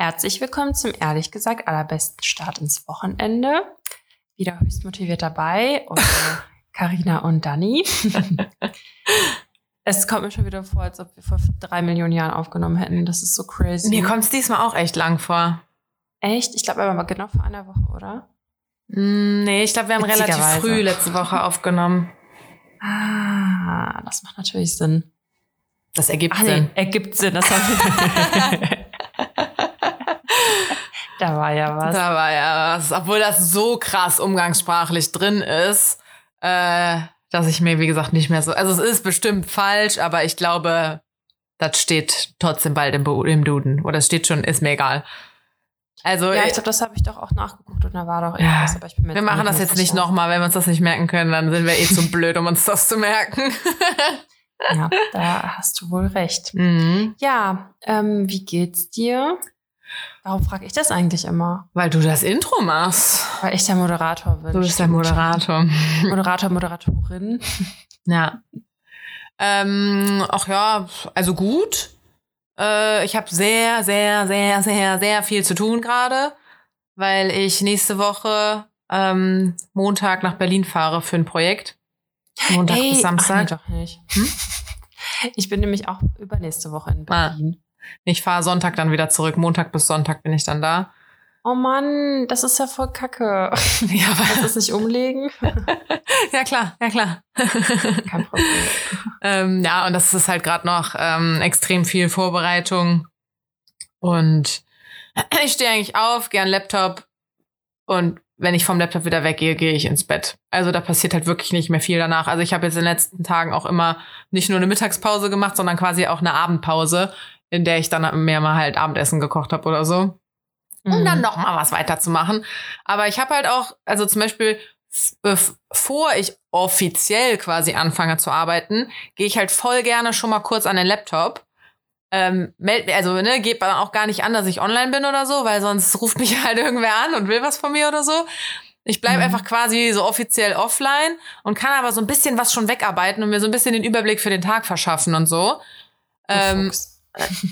Herzlich willkommen zum ehrlich gesagt allerbesten Start ins Wochenende. Wieder höchst motiviert dabei und Karina und Dani. es kommt mir schon wieder vor, als ob wir vor drei Millionen Jahren aufgenommen hätten. Das ist so crazy. Mir kommt es diesmal auch echt lang vor. Echt? Ich glaube aber genau vor einer Woche, oder? Mm, nee, ich glaube, wir haben relativ früh letzte Woche aufgenommen. Ah, das macht natürlich Sinn. Das ergibt Ach, Sinn. Nee, ergibt Sinn. Das haben Da war ja was. Da war ja was. Obwohl das so krass umgangssprachlich drin ist, äh, dass ich mir, wie gesagt, nicht mehr so. Also es ist bestimmt falsch, aber ich glaube, das steht trotzdem bald im, im Duden. Oder es steht schon, ist mir egal. Also, ja, ich glaube, das habe ich doch auch nachgeguckt und da war doch irgendwas, aber ich bin mir Wir machen das jetzt nicht nochmal, wenn wir uns das nicht merken können, dann sind wir eh zu blöd, um uns das zu merken. ja, da hast du wohl recht. Mhm. Ja, ähm, wie geht's dir? Warum frage ich das eigentlich immer? Weil du das Intro machst. Weil ich der Moderator bin. Du bist der Moderator. Moderator, Moderatorin. Ja. Ähm, ach ja, also gut. Äh, ich habe sehr, sehr, sehr, sehr, sehr viel zu tun gerade, weil ich nächste Woche ähm, Montag nach Berlin fahre für ein Projekt. Montag Ey, bis Samstag. Ach, nee, doch nicht. Hm? Ich bin nämlich auch übernächste Woche in ah. Berlin. Ah. Ich fahre Sonntag dann wieder zurück. Montag bis Sonntag bin ich dann da. Oh Mann, das ist ja voll kacke. Ja, aber das nicht umlegen? ja, klar, ja, klar. Kein Problem. ähm, ja, und das ist halt gerade noch ähm, extrem viel Vorbereitung. Und ich stehe eigentlich auf, gern Laptop. Und wenn ich vom Laptop wieder weggehe, gehe ich ins Bett. Also da passiert halt wirklich nicht mehr viel danach. Also ich habe jetzt in den letzten Tagen auch immer nicht nur eine Mittagspause gemacht, sondern quasi auch eine Abendpause, in der ich dann mehr mal halt Abendessen gekocht habe oder so. Um mhm. dann noch mal was weiterzumachen. Aber ich habe halt auch, also zum Beispiel, bevor ich offiziell quasi anfange zu arbeiten, gehe ich halt voll gerne schon mal kurz an den Laptop. Ähm, meld, also ne, geht dann auch gar nicht an, dass ich online bin oder so, weil sonst ruft mich halt irgendwer an und will was von mir oder so. Ich bleibe mhm. einfach quasi so offiziell offline und kann aber so ein bisschen was schon wegarbeiten und mir so ein bisschen den Überblick für den Tag verschaffen und so. Ähm,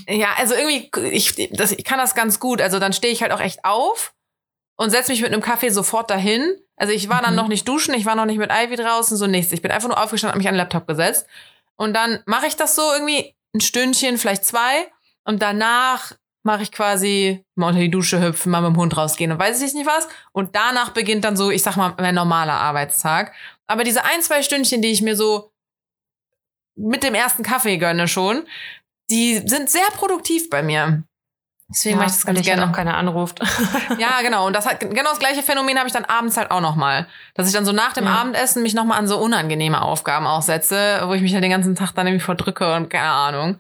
ja, also irgendwie, ich, das, ich kann das ganz gut. Also dann stehe ich halt auch echt auf und setze mich mit einem Kaffee sofort dahin. Also ich war dann mhm. noch nicht duschen, ich war noch nicht mit Ivy draußen, so nichts. Ich bin einfach nur aufgestanden, habe mich an den Laptop gesetzt. Und dann mache ich das so irgendwie ein Stündchen, vielleicht zwei. Und danach mache ich quasi mal unter die Dusche hüpfen, mal mit dem Hund rausgehen und weiß ich nicht was. Und danach beginnt dann so, ich sag mal, mein normaler Arbeitstag. Aber diese ein, zwei Stündchen, die ich mir so mit dem ersten Kaffee gönne schon, die sind sehr produktiv bei mir. Deswegen ja, mache ich das ganz gerne. Halt auch keiner anruft. ja, genau. Und das hat genau das gleiche Phänomen habe ich dann abends halt auch noch mal, dass ich dann so nach dem ja. Abendessen mich noch mal an so unangenehme Aufgaben aussetze, wo ich mich halt den ganzen Tag dann irgendwie verdrücke und keine Ahnung.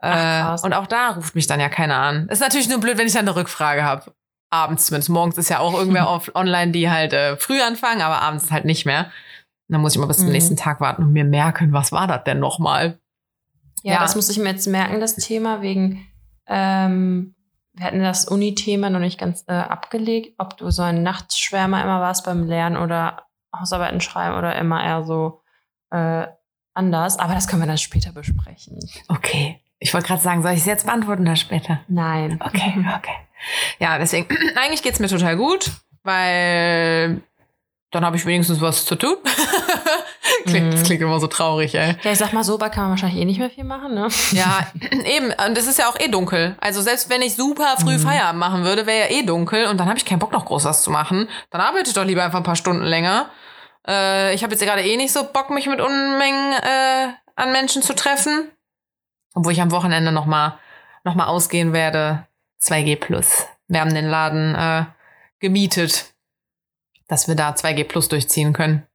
Ach, äh, und auch da ruft mich dann ja keiner an. Ist natürlich nur blöd, wenn ich dann eine Rückfrage habe. Abends zumindest. Morgens ist ja auch irgendwer auf online, die halt äh, früh anfangen, aber abends halt nicht mehr. Und dann muss ich mal bis mhm. zum nächsten Tag warten und mir merken, was war das denn noch mal? Ja, ja, das muss ich mir jetzt merken, das Thema, wegen, ähm, wir hatten das Uni-Thema noch nicht ganz äh, abgelegt, ob du so ein Nachtschwärmer immer warst beim Lernen oder Hausarbeiten schreiben oder immer eher so äh, anders. Aber das können wir dann später besprechen. Okay. Ich wollte gerade sagen, soll ich es jetzt beantworten oder später? Nein. Okay, okay. Ja, deswegen, eigentlich geht's mir total gut, weil dann habe ich wenigstens was zu tun. klingt, Das mhm. klingt immer so traurig, ey. Ja, ich sag mal, so bald kann man wahrscheinlich eh nicht mehr viel machen, ne? Ja, eben. Und es ist ja auch eh dunkel. Also selbst wenn ich super früh mhm. Feierabend machen würde, wäre ja eh dunkel und dann habe ich keinen Bock noch groß was zu machen. Dann arbeite ich doch lieber einfach ein paar Stunden länger. Äh, ich habe jetzt gerade eh nicht so Bock, mich mit Unmengen äh, an Menschen zu treffen. Obwohl ich am Wochenende noch mal, noch mal ausgehen werde. 2G Plus. Wir haben den Laden äh, gemietet, dass wir da 2G Plus durchziehen können.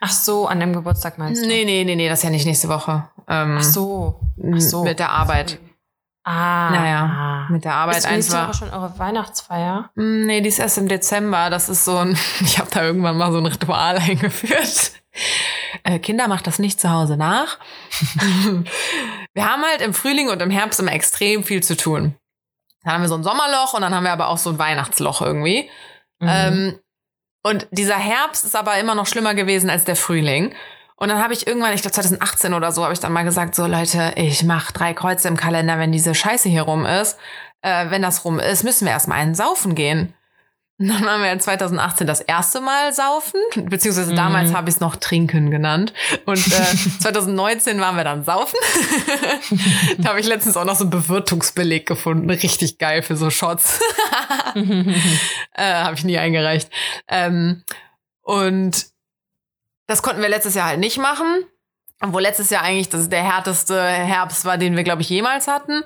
Ach so, an dem Geburtstag meinst du? Nee, nee, nee, nee, das ist ja nicht nächste Woche. Ähm, Ach so. Ach so. Mit der Arbeit. Ah. Naja, mit der Arbeit ist nächste Woche schon eure Weihnachtsfeier? Mm, nee, die ist erst im Dezember. Das ist so ein, ich habe da irgendwann mal so ein Ritual eingeführt. Äh, Kinder macht das nicht zu Hause nach. wir haben halt im Frühling und im Herbst immer extrem viel zu tun. Dann haben wir so ein Sommerloch und dann haben wir aber auch so ein Weihnachtsloch irgendwie. Mhm. Ähm, und dieser Herbst ist aber immer noch schlimmer gewesen als der Frühling. Und dann habe ich irgendwann, ich glaube 2018 oder so, habe ich dann mal gesagt, so Leute, ich mache drei Kreuze im Kalender, wenn diese Scheiße hier rum ist. äh, wenn das rum ist, müssen wir erstmal einen saufen gehen. Dann waren wir 2018 das erste Mal saufen, beziehungsweise Mhm. damals habe ich es noch trinken genannt. Und äh, 2019 waren wir dann saufen. da habe ich letztens auch noch so einen Bewirtungsbeleg gefunden. Richtig geil für so Shots. äh, habe ich nie eingereicht. Ähm, und das konnten wir letztes Jahr halt nicht machen. Obwohl letztes Jahr eigentlich das der härteste Herbst war, den wir, glaube ich, jemals hatten.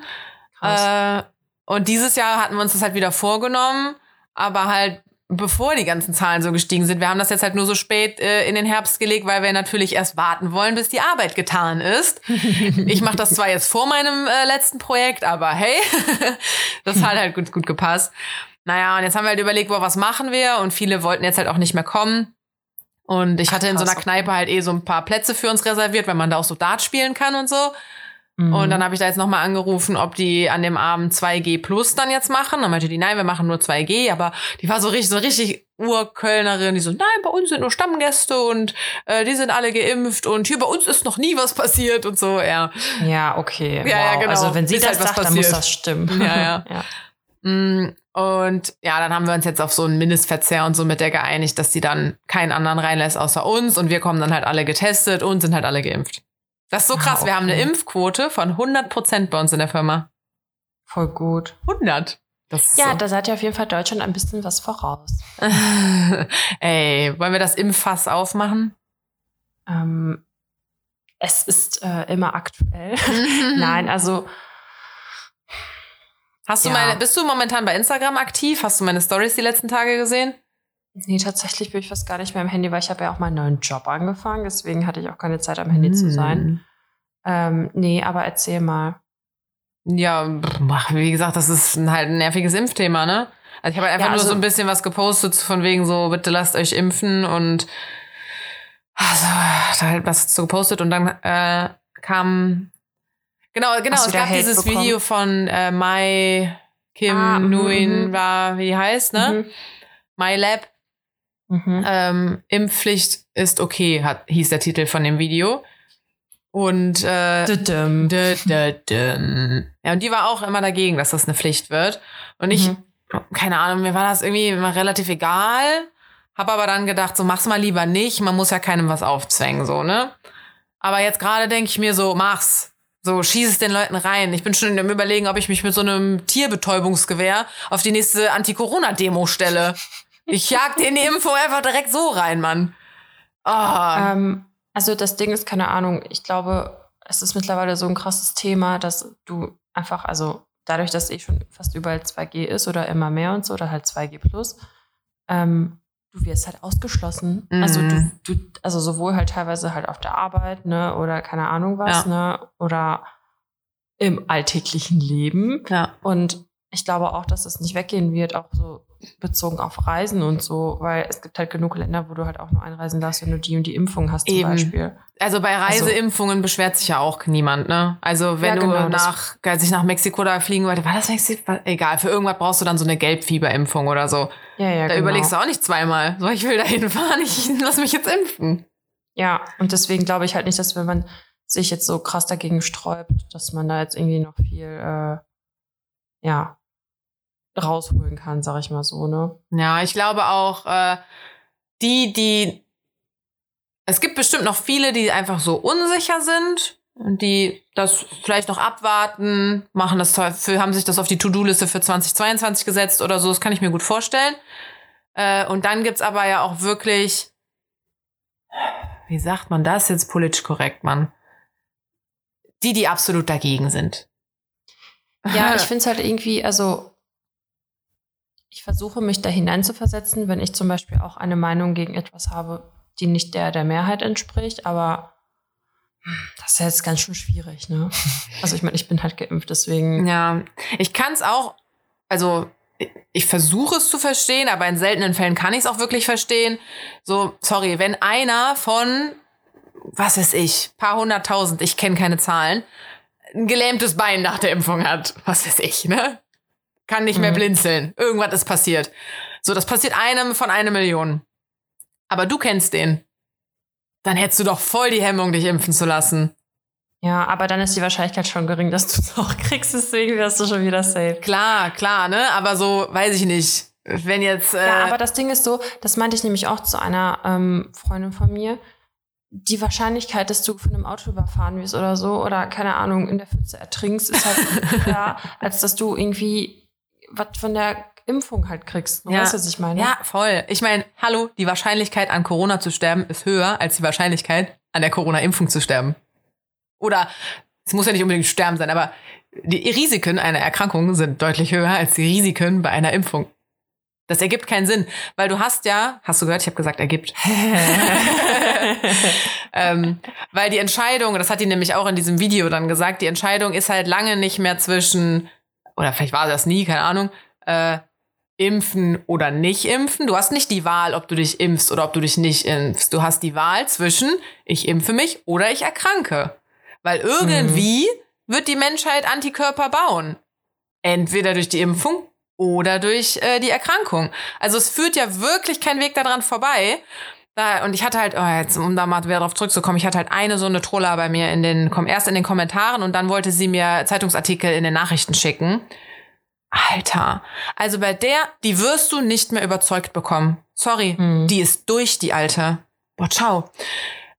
Krass. Äh, und dieses Jahr hatten wir uns das halt wieder vorgenommen, aber halt bevor die ganzen Zahlen so gestiegen sind. Wir haben das jetzt halt nur so spät äh, in den Herbst gelegt, weil wir natürlich erst warten wollen, bis die Arbeit getan ist. ich mache das zwar jetzt vor meinem äh, letzten Projekt, aber hey, das hat halt gut, gut gepasst. Naja, und jetzt haben wir halt überlegt, boah, was machen wir? Und viele wollten jetzt halt auch nicht mehr kommen. Und ich Ach, hatte in so einer Kneipe halt eh so ein paar Plätze für uns reserviert, weil man da auch so Dart spielen kann und so. Mhm. Und dann habe ich da jetzt nochmal angerufen, ob die an dem Abend 2G plus dann jetzt machen. Dann meinte die, nein, wir machen nur 2G, aber die war so richtig, so richtig Urkölnerin, die so, nein, bei uns sind nur Stammgäste und äh, die sind alle geimpft und hier bei uns ist noch nie was passiert und so, ja. Ja, okay. Ja, ja, wow. genau. Also wenn sie Ist das halt sagt, dann muss das stimmen. Ja, ja. ja. Mm, Und ja, dann haben wir uns jetzt auf so einen Mindestverzehr und so mit der geeinigt, dass die dann keinen anderen reinlässt außer uns und wir kommen dann halt alle getestet und sind halt alle geimpft. Das ist so Ah, krass. Wir haben eine. Impfquote von 100 Prozent bei uns in der Firma. Voll gut. 100. Das Ja, so. da seid ihr auf jeden Fall Deutschland ein bisschen was voraus. Ey, wollen wir das Impffass aufmachen? Ähm, es ist äh, immer aktuell. Nein, also Hast du Ja. meine, bist du momentan bei Instagram aktiv? Hast du meine Stories die letzten Tage gesehen? Nee, tatsächlich bin ich fast gar nicht mehr im Handy, weil ich habe ja auch meinen neuen Job angefangen. Deswegen hatte ich auch keine Zeit, am Handy zu sein. Ähm, nee, aber erzähl mal. Ja, wie gesagt, das ist halt ein nerviges Impfthema, ne? Also ich habe halt einfach Ja, nur also- so ein bisschen was gepostet von wegen so, bitte lasst euch impfen und also, da halt was so gepostet und dann äh, kam genau, genau, Hast es gab Hate dieses bekommen? Video von äh, Mai Kim Ah, mhm, Nguyen mhm. war, wie die heißt, ne? My Lab, Mhm. Ähm, Impfpflicht ist okay, hat, hieß der Titel von dem Video. Und äh, Düdüm. Dö, dö, düm. Ja, und die war auch immer dagegen, dass das eine Pflicht wird. Und ich, Mhm. keine Ahnung, mir war das irgendwie immer relativ egal. Hab aber dann gedacht, so mach's mal lieber nicht. Man muss ja keinem was aufzwängen, so, ne? Aber jetzt gerade denke ich mir so, mach's. So, schieß es den Leuten rein. Ich bin schon im Überlegen, ob ich mich mit so einem Tierbetäubungsgewehr auf die nächste Anti-Corona-Demo stelle. Ich jag den die Impfung einfach direkt so rein, Mann. Ah. Ähm, also das Ding ist, keine Ahnung, ich glaube, es ist mittlerweile so ein krasses Thema, dass du einfach, also dadurch, dass eh schon fast überall 2G ist oder immer mehr und so, oder halt 2G plus, ähm, du wirst halt ausgeschlossen. Mhm. Also du, du, also sowohl halt teilweise halt auf der Arbeit, ne, oder keine Ahnung was, ne, oder im alltäglichen Leben. ja. Und ich glaube auch, dass es nicht weggehen wird, auch so bezogen auf Reisen und so, weil es gibt halt genug Länder, wo du halt auch nur einreisen darfst, wenn du die und die Impfung hast zum Eben. Beispiel. Also bei Also- Reiseimpfungen beschwert sich ja auch niemand, ne? Also wenn Ja, du genau, das- nach, als ich nach Mexiko da fliegen wollte, war das Mexiko? Egal, für irgendwas brauchst du dann so eine Gelbfieberimpfung oder so. Ja, ja, da genau. überlegst du auch nicht zweimal. So, ich will da hinfahren, ich lass mich jetzt impfen. Ja, und deswegen glaube ich halt nicht, dass wenn man sich jetzt so krass dagegen sträubt, dass man da jetzt irgendwie noch viel, äh, ja, rausholen kann, sag ich mal so, ne? Ja, ich glaube auch, äh, die, die. Es gibt bestimmt noch viele, die einfach so unsicher sind und die das vielleicht noch abwarten, machen das für, haben sich das auf die To-Do-Liste für 2022 gesetzt oder so. Das kann ich mir gut vorstellen. Äh, und dann gibt's aber ja auch wirklich, wie sagt man das jetzt politisch korrekt, Mann? Die, die absolut dagegen sind. Ja, ich finde es halt irgendwie, also ich versuche mich da hineinzuversetzen, wenn ich zum Beispiel auch eine Meinung gegen etwas habe, die nicht der der Mehrheit entspricht, aber hm, das ist ja jetzt ganz schön schwierig, ne? Also ich meine, ich bin halt geimpft, deswegen. Ja, ich kann es auch, also ich- ich versuche es zu verstehen, aber in seltenen Fällen kann ich es auch wirklich verstehen. So, sorry, wenn einer von, was weiß ich, paar hunderttausend, ich kenne keine Zahlen, ein gelähmtes Bein nach der Impfung hat, was weiß ich, ne? Kann nicht mehr Mhm. blinzeln. Irgendwas ist passiert. So, das passiert einem von einer Million. Aber du kennst den. Dann hättest du doch voll die Hemmung, dich impfen zu lassen. Ja, aber dann ist die Wahrscheinlichkeit schon gering, dass du es auch kriegst, deswegen wärst du schon wieder safe. Klar, klar, ne? Aber so, weiß ich nicht. Wenn jetzt. Äh ja, aber das Ding ist so, das meinte ich nämlich auch zu einer ähm, Freundin von mir. Die Wahrscheinlichkeit, dass du von einem Auto überfahren wirst oder so, oder keine Ahnung, in der Pfütze ertrinkst, ist halt höher, als dass du irgendwie was von der Impfung halt kriegst. Ja. Weißt du, was ich meine? Ja, voll. Ich meine, hallo, die Wahrscheinlichkeit an Corona zu sterben ist höher als die Wahrscheinlichkeit an der Corona-Impfung zu sterben. Oder es muss ja nicht unbedingt sterben sein, aber die Risiken einer Erkrankung sind deutlich höher als die Risiken bei einer Impfung. Das ergibt keinen Sinn, weil du hast ja, hast du gehört, ich habe gesagt, ergibt. ähm, weil die Entscheidung, das hat die nämlich auch in diesem Video dann gesagt, die Entscheidung ist halt lange nicht mehr zwischen, oder vielleicht war das nie, keine Ahnung, äh, impfen oder nicht impfen. Du hast nicht die Wahl, ob du dich impfst oder ob du dich nicht impfst. Du hast die Wahl zwischen, ich impfe mich oder ich erkranke. Weil irgendwie mhm. wird die Menschheit Antikörper bauen. Entweder durch die Impfung oder durch äh, die Erkrankung. Also es führt ja wirklich kein Weg daran vorbei. Da, und ich hatte halt, oh, jetzt, um da mal wieder drauf zurückzukommen, ich hatte halt eine so eine Troller bei mir in den, erst in den Kommentaren und dann wollte sie mir Zeitungsartikel in den Nachrichten schicken. Alter, also bei der, die wirst du nicht mehr überzeugt bekommen. Sorry, mhm. die ist durch, die alte. Boah, ciao.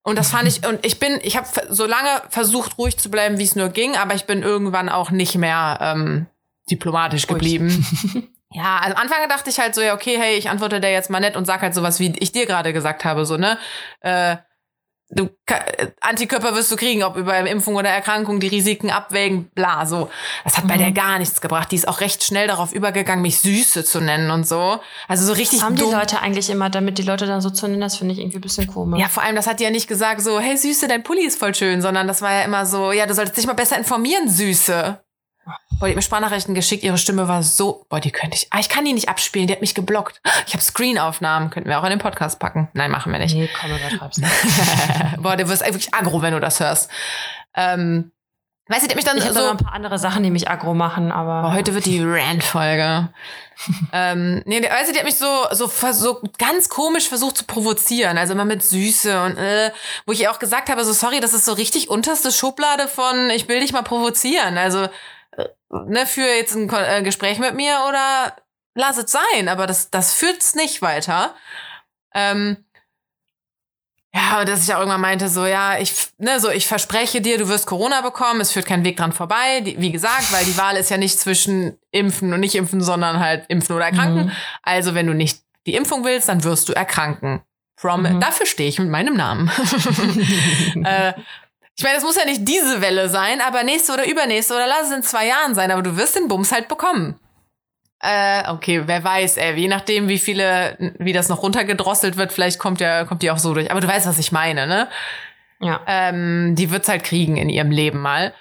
Und das fand ich, und ich bin, ich habe so lange versucht, ruhig zu bleiben, wie es nur ging, aber ich bin irgendwann auch nicht mehr ähm, diplomatisch geblieben. ja, also am Anfang dachte ich halt so, ja, okay, hey, ich antworte der jetzt mal nett und sag halt sowas, wie ich dir gerade gesagt habe, so, ne? Äh, du Antikörper wirst du kriegen, ob über Impfung oder Erkrankung, die Risiken abwägen, bla, so. Das hat mhm. bei der gar nichts gebracht. Die ist auch recht schnell darauf übergegangen, mich Süße zu nennen und so. Also so richtig. Das haben dumm. die Leute eigentlich immer, damit die Leute dann so zu nennen, das finde ich irgendwie ein bisschen komisch. Ja, vor allem, das hat die ja nicht gesagt so, hey Süße, dein Pulli ist voll schön, sondern das war ja immer so, ja, du solltest dich mal besser informieren, Süße. Boah, die hat mir Sprachnachrichten geschickt, ihre Stimme war so, boah, die könnte ich, ah, ich kann die nicht abspielen, die hat mich geblockt. Ich habe Screenaufnahmen, könnten wir auch in den Podcast packen. Nein, machen wir nicht. Nee, komm, übertreib's nicht. boah, du wirst wirklich aggro, wenn du das hörst. Ähm, Weißt du, die hat mich dann ich so. noch ein paar andere Sachen, die mich aggro machen, aber. Boah, heute wird die Rant-Folge. ähm, nee, weißt du, die hat mich so, so, so ganz komisch versucht zu provozieren. Also immer mit Süße und, äh, wo ich ihr auch gesagt habe, so, sorry, das ist so richtig unterste Schublade von, ich will dich mal provozieren. Also, ne, für jetzt ein äh, Gespräch mit mir oder lass es sein, aber das, das führt's nicht weiter. Ähm, ja, und dass ich auch irgendwann meinte, so, ja, ich, ne, so, ich verspreche dir, du wirst Corona bekommen, es führt kein Weg dran vorbei. Die, wie gesagt, weil die Wahl ist ja nicht zwischen impfen und nicht impfen, sondern halt impfen oder erkranken. Mhm. Also, wenn du nicht die Impfung willst, dann wirst du erkranken. From, mhm. dafür stehe ich mit meinem Namen. äh, ich meine, es muss ja nicht diese Welle sein, aber nächste oder übernächste oder lass es in zwei Jahren sein, aber du wirst den Bums halt bekommen. Äh, okay, wer weiß, ey, je nachdem, wie viele, wie das noch runtergedrosselt wird, vielleicht kommt ja, kommt die auch so durch. Aber du weißt, was ich meine, ne? Ja. Ähm, die wird's halt kriegen in ihrem Leben mal.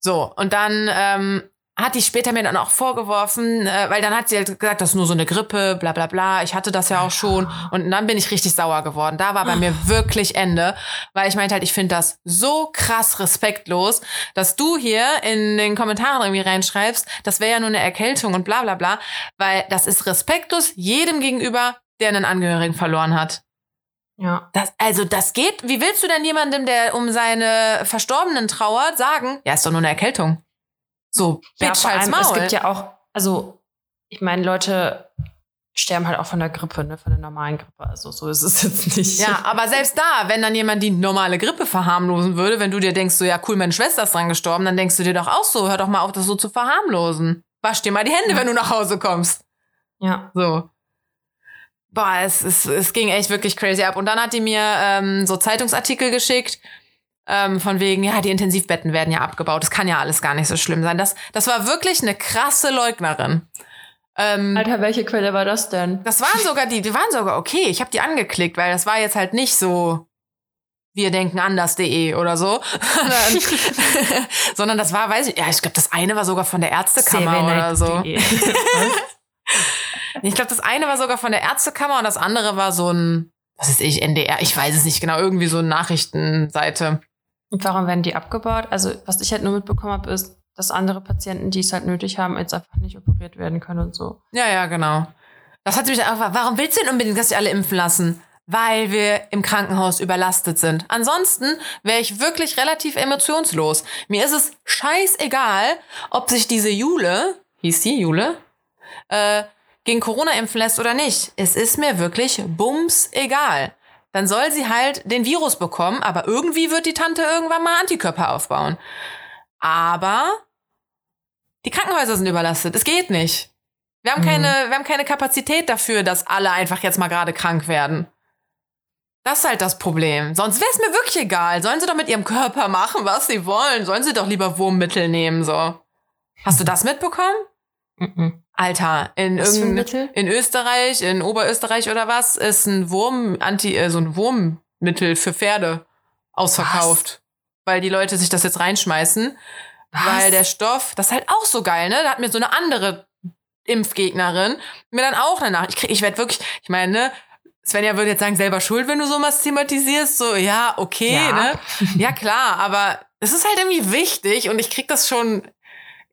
So, und dann ähm, hat die später mir dann auch vorgeworfen, äh, weil dann hat sie halt gesagt, das ist nur so eine Grippe, bla bla bla. Ich hatte das ja auch schon. Und dann bin ich richtig sauer geworden. Da war bei mir wirklich Ende, weil ich meinte halt, ich finde das so krass respektlos, dass du hier in den Kommentaren irgendwie reinschreibst, das wäre ja nur eine Erkältung und bla bla bla, weil das ist respektlos jedem gegenüber, der einen Angehörigen verloren hat. Ja. Das, also das geht. Wie willst du denn jemandem, der um seine Verstorbenen trauert, sagen, ja, ist doch nur eine Erkältung? So, ja, Bitch, allem, Maul. Es gibt ja auch, also, ich meine, Leute sterben halt auch von der Grippe, ne, von der normalen Grippe. Also so ist es jetzt nicht. Ja, aber selbst da, wenn dann jemand die normale Grippe verharmlosen würde, wenn du dir denkst, so ja cool, meine Schwester ist dran gestorben, dann denkst du dir doch auch so, hör doch mal auf, das so zu verharmlosen. Wasch dir mal die Hände, ja. wenn du nach Hause kommst. Ja. So. Boah, es, es, es ging echt wirklich crazy ab. Und dann hat die mir ähm, so Zeitungsartikel geschickt, ähm, von wegen, ja, die Intensivbetten werden ja abgebaut. Das kann ja alles gar nicht so schlimm sein. Das, das war wirklich eine krasse Leugnerin. Ähm, Alter, welche Quelle war das denn? Das waren sogar die, die waren sogar okay. Ich habe die angeklickt, weil das war jetzt halt nicht so wir denken anders.de oder so, sondern das war, weiß ich, ja, ich glaube, das eine war sogar von der Ärztekammer oder so. ich glaube, das eine war sogar von der Ärztekammer und das andere war so ein, was ist ich, NDR, ich weiß es nicht genau, irgendwie so eine Nachrichtenseite. Und warum werden die abgebaut? Also, was ich halt nur mitbekommen habe, ist, dass andere Patienten, die es halt nötig haben, jetzt einfach nicht operiert werden können und so. Ja, ja, genau. Das hat mich einfach, warum willst du denn unbedingt, dass sie alle impfen lassen? weil wir im Krankenhaus überlastet sind. Ansonsten wäre ich wirklich relativ emotionslos. Mir ist es scheißegal, ob sich diese Jule, hieß die Jule, äh, gegen Corona impfen lässt oder nicht. Es ist mir wirklich bums egal. Dann soll sie halt den Virus bekommen, aber irgendwie wird die Tante irgendwann mal Antikörper aufbauen. Aber die Krankenhäuser sind überlastet. Es geht nicht. Wir haben, keine, wir haben keine Kapazität dafür, dass alle einfach jetzt mal gerade krank werden. Das ist halt das Problem. Sonst wäre es mir wirklich egal. Sollen sie doch mit ihrem Körper machen, was sie wollen. Sollen sie doch lieber Wurmmittel nehmen, so. Hast du das mitbekommen? Mhm. Alter, in Was in Österreich, in Oberösterreich oder was, ist ein Wurm, Anti, äh, so ein Wurmmittel für Pferde ausverkauft. Weil die Leute sich das jetzt reinschmeißen. Was? Weil der Stoff, das ist halt auch so geil, ne? Da hat mir so eine andere Impfgegnerin mir dann auch eine Nachricht. Ich, krieg- ich werde wirklich, ich meine, ne? Svenja würde jetzt sagen, selber schuld, wenn du sowas thematisierst. So, ja, okay, Ja. ne? Ja, klar, aber es ist halt irgendwie wichtig und ich krieg das schon.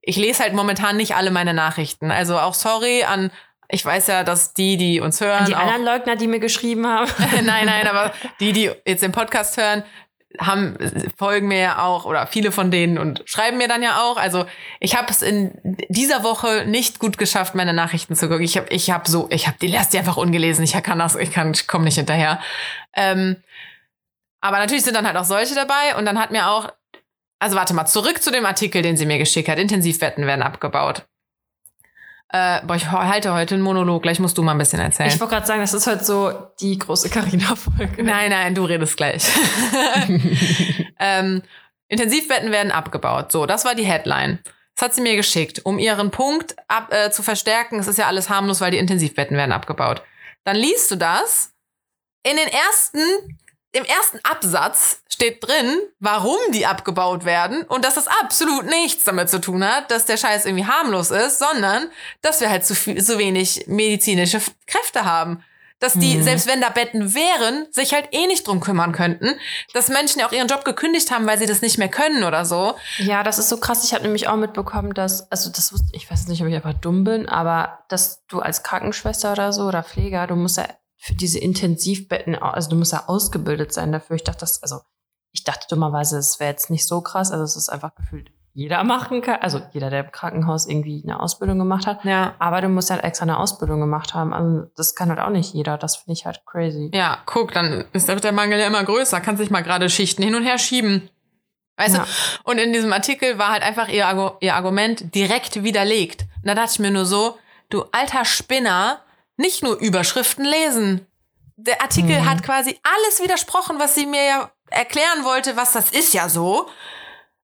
Ich lese halt momentan nicht alle meine Nachrichten. Also auch sorry an, ich weiß ja, dass die, die uns hören, Die auch, anderen Leugner, die mir geschrieben haben. nein, nein, aber die, die jetzt den Podcast hören, haben folgen mir ja auch oder viele von denen und schreiben mir dann ja auch. Also ich habe es in dieser Woche nicht gut geschafft, meine Nachrichten zu gucken. Ich habe, ich habe so, ich habe die lässt die einfach ungelesen. Ich kann das, ich kann, ich komme nicht hinterher. Ähm, aber natürlich sind dann halt auch solche dabei und dann hat mir auch, also warte mal, zurück zu dem Artikel, den sie mir geschickt hat. Intensivwetten werden abgebaut. Äh, boah, ich halte heute einen Monolog. Gleich musst du mal ein bisschen erzählen. Ich wollte gerade sagen, das ist heute so die große Carina-Folge. Nein, nein, du redest gleich. ähm, Intensivbetten werden abgebaut. So, das war die Headline. Das hat sie mir geschickt, um ihren Punkt ab, äh, zu verstärken. Es ist ja alles harmlos, weil die Intensivbetten werden abgebaut. Dann liest du das. In den ersten, im ersten Absatz steht drin, warum die abgebaut werden und dass das absolut nichts damit zu tun hat, dass der Scheiß irgendwie harmlos ist, sondern dass wir halt zu, viel, zu wenig medizinische Kräfte haben dass die, Mhm. selbst wenn da Betten wären, sich halt eh nicht drum kümmern könnten, dass Menschen ja auch ihren Job gekündigt haben, weil sie das nicht mehr können oder so. Ja, das ist so krass. Ich habe nämlich auch mitbekommen, dass, also das wusste ich, weiß nicht, ob ich einfach dumm bin, aber dass du als Krankenschwester oder so oder Pfleger, du musst ja für diese Intensivbetten, also du musst ja ausgebildet sein dafür. Ich dachte, das, also ich dachte dummerweise, es wäre jetzt nicht so krass. Also es ist einfach gefühlt jeder machen kann, also jeder, der im Krankenhaus irgendwie eine Ausbildung gemacht hat. Ja. Aber du musst halt extra eine Ausbildung gemacht haben. Also das kann halt auch nicht jeder. Das finde ich halt crazy. Ja, guck, dann ist der Mangel ja immer größer, kann sich mal gerade Schichten hin und her schieben. Weißt Ja. du? Und in diesem Artikel war halt einfach ihr, Argu ihr Argument direkt widerlegt. Und da dachte ich mir nur so, du alter Spinner, nicht nur Überschriften lesen. Der Artikel Mhm. hat quasi alles widersprochen, was sie mir ja erklären wollte, was das ist ja so.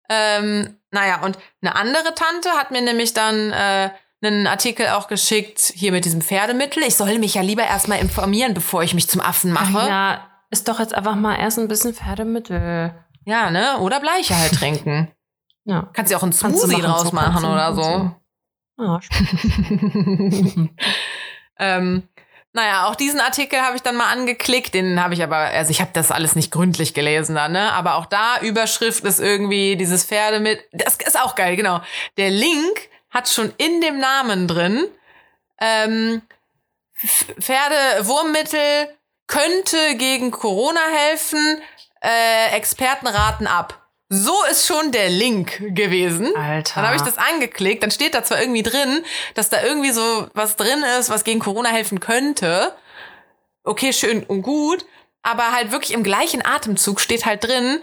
Ähm, naja, und eine andere Tante hat mir nämlich dann äh, einen Artikel auch geschickt, hier mit diesem Pferdemittel. Ich soll mich ja lieber erstmal informieren, bevor ich mich zum Affen mache. Ja, ist doch jetzt einfach mal erst ein bisschen Pferdemittel. Ja, ne? Oder Bleiche halt trinken. Ja. Kannst du auch einen Smoothie draus machen oder und so. Ja, stimmt. Ähm, naja, auch diesen Artikel habe ich dann mal angeklickt. Den habe ich aber, also ich habe das alles nicht gründlich gelesen dann, ne? Aber auch da Überschrift ist irgendwie dieses Pferde mit. Das ist auch geil, genau. Der Link hat schon in dem Namen drin. Ähm, F- Pferde, Wurmmittel könnte gegen Corona helfen. Äh, Experten raten ab. So ist schon der Link gewesen. Alter. Dann habe ich das angeklickt, dann steht da zwar irgendwie drin, dass da irgendwie so was drin ist, was gegen Corona helfen könnte. Okay, schön und gut, aber halt wirklich im gleichen Atemzug steht halt drin,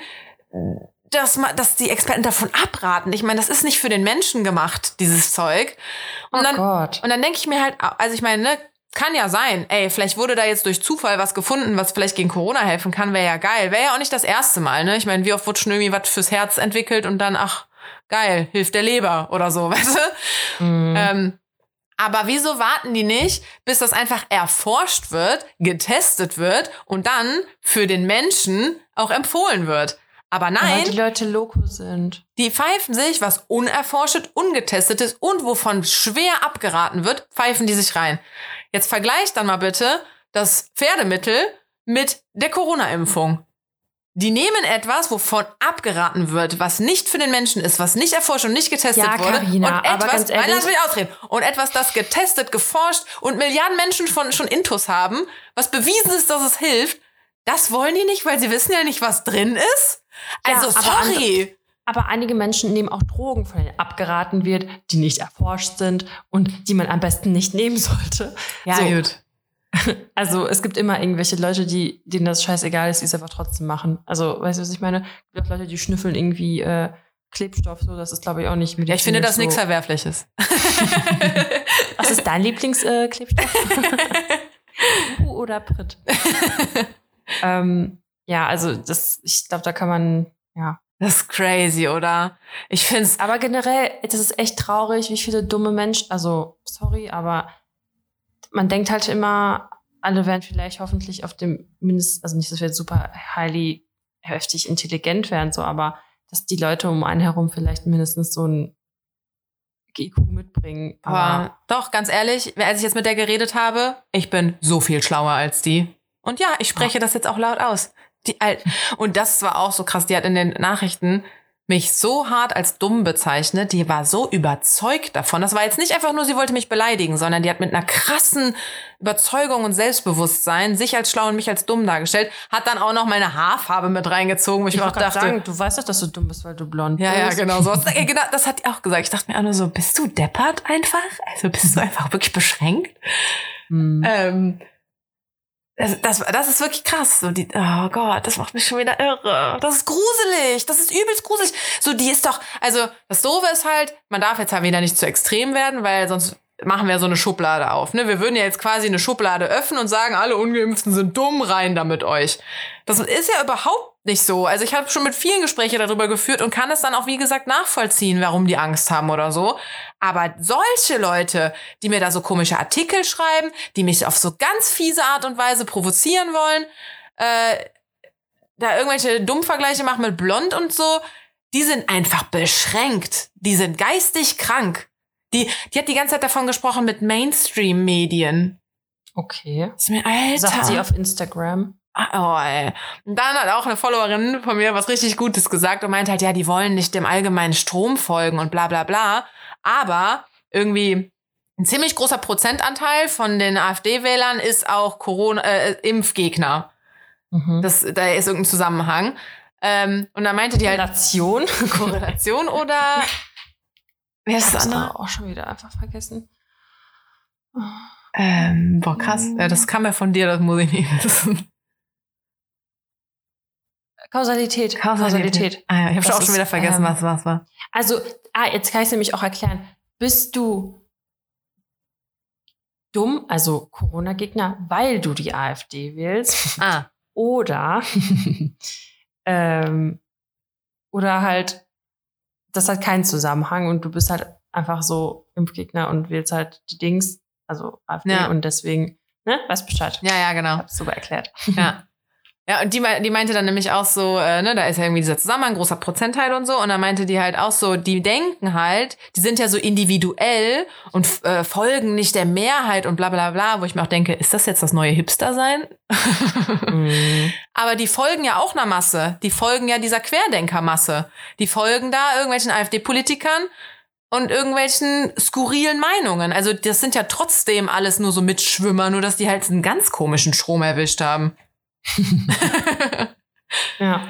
dass, ma- dass die Experten davon abraten. Ich meine, das ist nicht für den Menschen gemacht, dieses Zeug. Und Oh dann, Gott. und dann denke ich mir halt, also ich meine, ne, kann ja sein, ey, vielleicht wurde da jetzt durch Zufall was gefunden, was vielleicht gegen Corona helfen kann, wäre ja geil. Wäre ja auch nicht das erste Mal, ne? Ich meine, wie oft wurde schon irgendwie was fürs Herz entwickelt und dann, ach, geil, hilft der Leber oder so, weißt du? Mhm. Ähm, aber wieso warten die nicht, bis das einfach erforscht wird, getestet wird und dann für den Menschen auch empfohlen wird? Aber nein, Weil die Leute loco sind. die pfeifen sich, was unerforschet, ungetestet ist und wovon schwer abgeraten wird, pfeifen die sich rein. Jetzt vergleicht dann mal bitte das Pferdemittel mit der Corona-Impfung. Die nehmen etwas, wovon abgeraten wird, was nicht für den Menschen ist, was nicht erforscht und nicht getestet Ja, wurde. Carina, und aber etwas, ganz ehrlich- nein, lass mich ausreden. Und etwas, das getestet, geforscht und Milliarden Menschen von, schon Intus haben, was bewiesen ist, dass es hilft, das wollen die nicht, weil sie wissen ja nicht, was drin ist. Ja, Also, aber sorry. Aber einige Menschen nehmen auch Drogen, von denen abgeraten wird, die nicht erforscht sind und die man am besten nicht nehmen sollte. so. gut. Also es gibt immer irgendwelche Leute, die, denen das scheißegal ist, die es aber trotzdem machen. Also, weißt du, was ich meine? Es gibt auch Leute, die schnüffeln irgendwie äh, Klebstoff, so, das ist, glaube ich, auch nicht Ja, ich finde das so. nichts Verwerfliches. Was ist dein Lieblingsklebstoff? Äh, Klebstoff? U oder Brit? ähm, ja, also das, ich glaube, da kann man, ja. Das ist crazy, oder? Ich find's. Aber generell, das ist echt traurig, wie viele dumme Menschen, also sorry, aber man denkt halt immer, alle werden vielleicht hoffentlich auf dem mindest, also nicht, dass wir super highly heftig intelligent wären, so, aber dass die Leute um einen herum vielleicht mindestens so ein IQ mitbringen. Aber Aber doch, ganz ehrlich, als ich jetzt mit der geredet habe, ich bin so viel schlauer als die. Und ja, ich spreche das jetzt auch laut aus. Die Al und das war auch so krass. Die hat in den Nachrichten mich so hart als dumm bezeichnet. Die war so überzeugt davon. Das war jetzt nicht einfach nur, sie wollte mich beleidigen, sondern die hat mit einer krassen Überzeugung und Selbstbewusstsein sich als schlau und mich als dumm dargestellt. Hat dann auch noch meine Haarfarbe mit reingezogen, wo ich, ich mir auch dachte, sagen, du weißt doch, dass du dumm bist, weil du blond ja, ja, bist. genau so. Ja, genau, das hat die auch gesagt. Ich dachte mir auch nur so, bist du deppert einfach? Also bist du einfach wirklich beschränkt? Hm. Ähm, das, das, das ist wirklich krass. So die, oh Gott, das macht mich schon wieder irre. Das ist gruselig. Das ist übelst gruselig. So, die ist doch, also das Doofe ist halt, man darf jetzt halt wieder nicht zu extrem werden, weil sonst machen wir so eine Schublade auf. Ne? Wir würden ja jetzt quasi eine Schublade öffnen und sagen, alle Ungeimpften sind dumm, rein da mit euch. Das ist ja überhaupt nicht so. Also ich habe schon mit vielen Gespräche darüber geführt und kann es dann auch, wie gesagt, nachvollziehen, warum die Angst haben oder so. Aber solche Leute, die mir da so komische Artikel schreiben, die mich auf so ganz fiese Art und Weise provozieren wollen, äh, da irgendwelche Dummvergleiche machen mit blond und so, die sind einfach beschränkt. Die sind geistig krank. Die, die hat die ganze Zeit davon gesprochen mit Mainstream-Medien. Okay. Das ist mir, Alter. Sagt sie auf Instagram. Ah, Oh, ey. Und dann hat auch eine Followerin von mir was richtig Gutes gesagt und meint halt, ja, die wollen nicht dem allgemeinen Strom folgen und bla bla bla. Aber irgendwie ein ziemlich großer Prozentanteil von den AfD-Wählern ist auch Corona, äh, Impfgegner. Mhm. Das, da ist irgendein Zusammenhang. Ähm, und da meinte die halt Relation. Korrelation oder wer ist das Das andere? auch schon wieder einfach vergessen. Ähm, boah, krass. Ja, das kam ja von dir, das muss ich nicht wissen. Kausalität. Kausalität. Ah, ja, ich habe auch schon wieder vergessen, ähm, was was war. Also, ah, jetzt kann ich es nämlich auch erklären. Bist du dumm, also Corona-Gegner, weil du die AfD wählst? Ah, Oder, ähm, oder halt, das hat keinen Zusammenhang und du bist halt einfach so Impfgegner und wählst halt die Dings, also AfD Ja. und deswegen, ne, weißt Bescheid. ja, ja, Ich genau. hab's sogar erklärt. Ja. Ja, und die, die meinte dann nämlich auch so, äh, ne, da ist ja irgendwie dieser Zusammenhang, großer Prozentteil und so. Und dann meinte die halt auch so, die denken halt, die sind ja so individuell und äh, folgen nicht der Mehrheit und bla bla bla, wo ich mir auch denke, ist das jetzt das neue Hipster sein? Mhm. Aber die folgen ja auch einer Masse. Die folgen ja dieser Querdenkermasse. Die folgen da irgendwelchen AfD-Politikern und irgendwelchen skurrilen Meinungen. Also das sind ja trotzdem alles nur so Mitschwimmer, nur dass die halt einen ganz komischen Strom erwischt haben. Ja.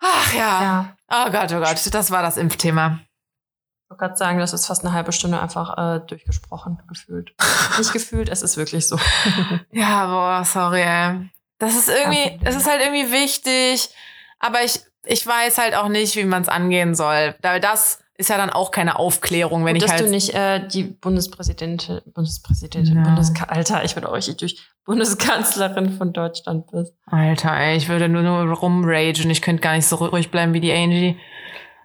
Ach ja. ja. Oh Gott, oh Gott, das war das Impfthema. Ich wollte gerade sagen, das ist fast eine halbe Stunde einfach äh, durchgesprochen, gefühlt. Nicht gefühlt, es ist wirklich so. Ja, boah, sorry, ey. Das ist irgendwie, es ist halt irgendwie wichtig, aber ich, ich weiß halt auch nicht, wie man es angehen soll. Weil das ist ja dann auch keine Aufklärung, wenn Und ich dass halt. du nicht äh, die Bundespräsidentin, Bundespräsidentin, Ja. Bundeska Alter, ich bin auch richtig durch, Bundeskanzlerin von Deutschland bist. Alter, ey, ich würde nur, nur rumragen. Ich könnte gar nicht so ruhig bleiben wie die Angie.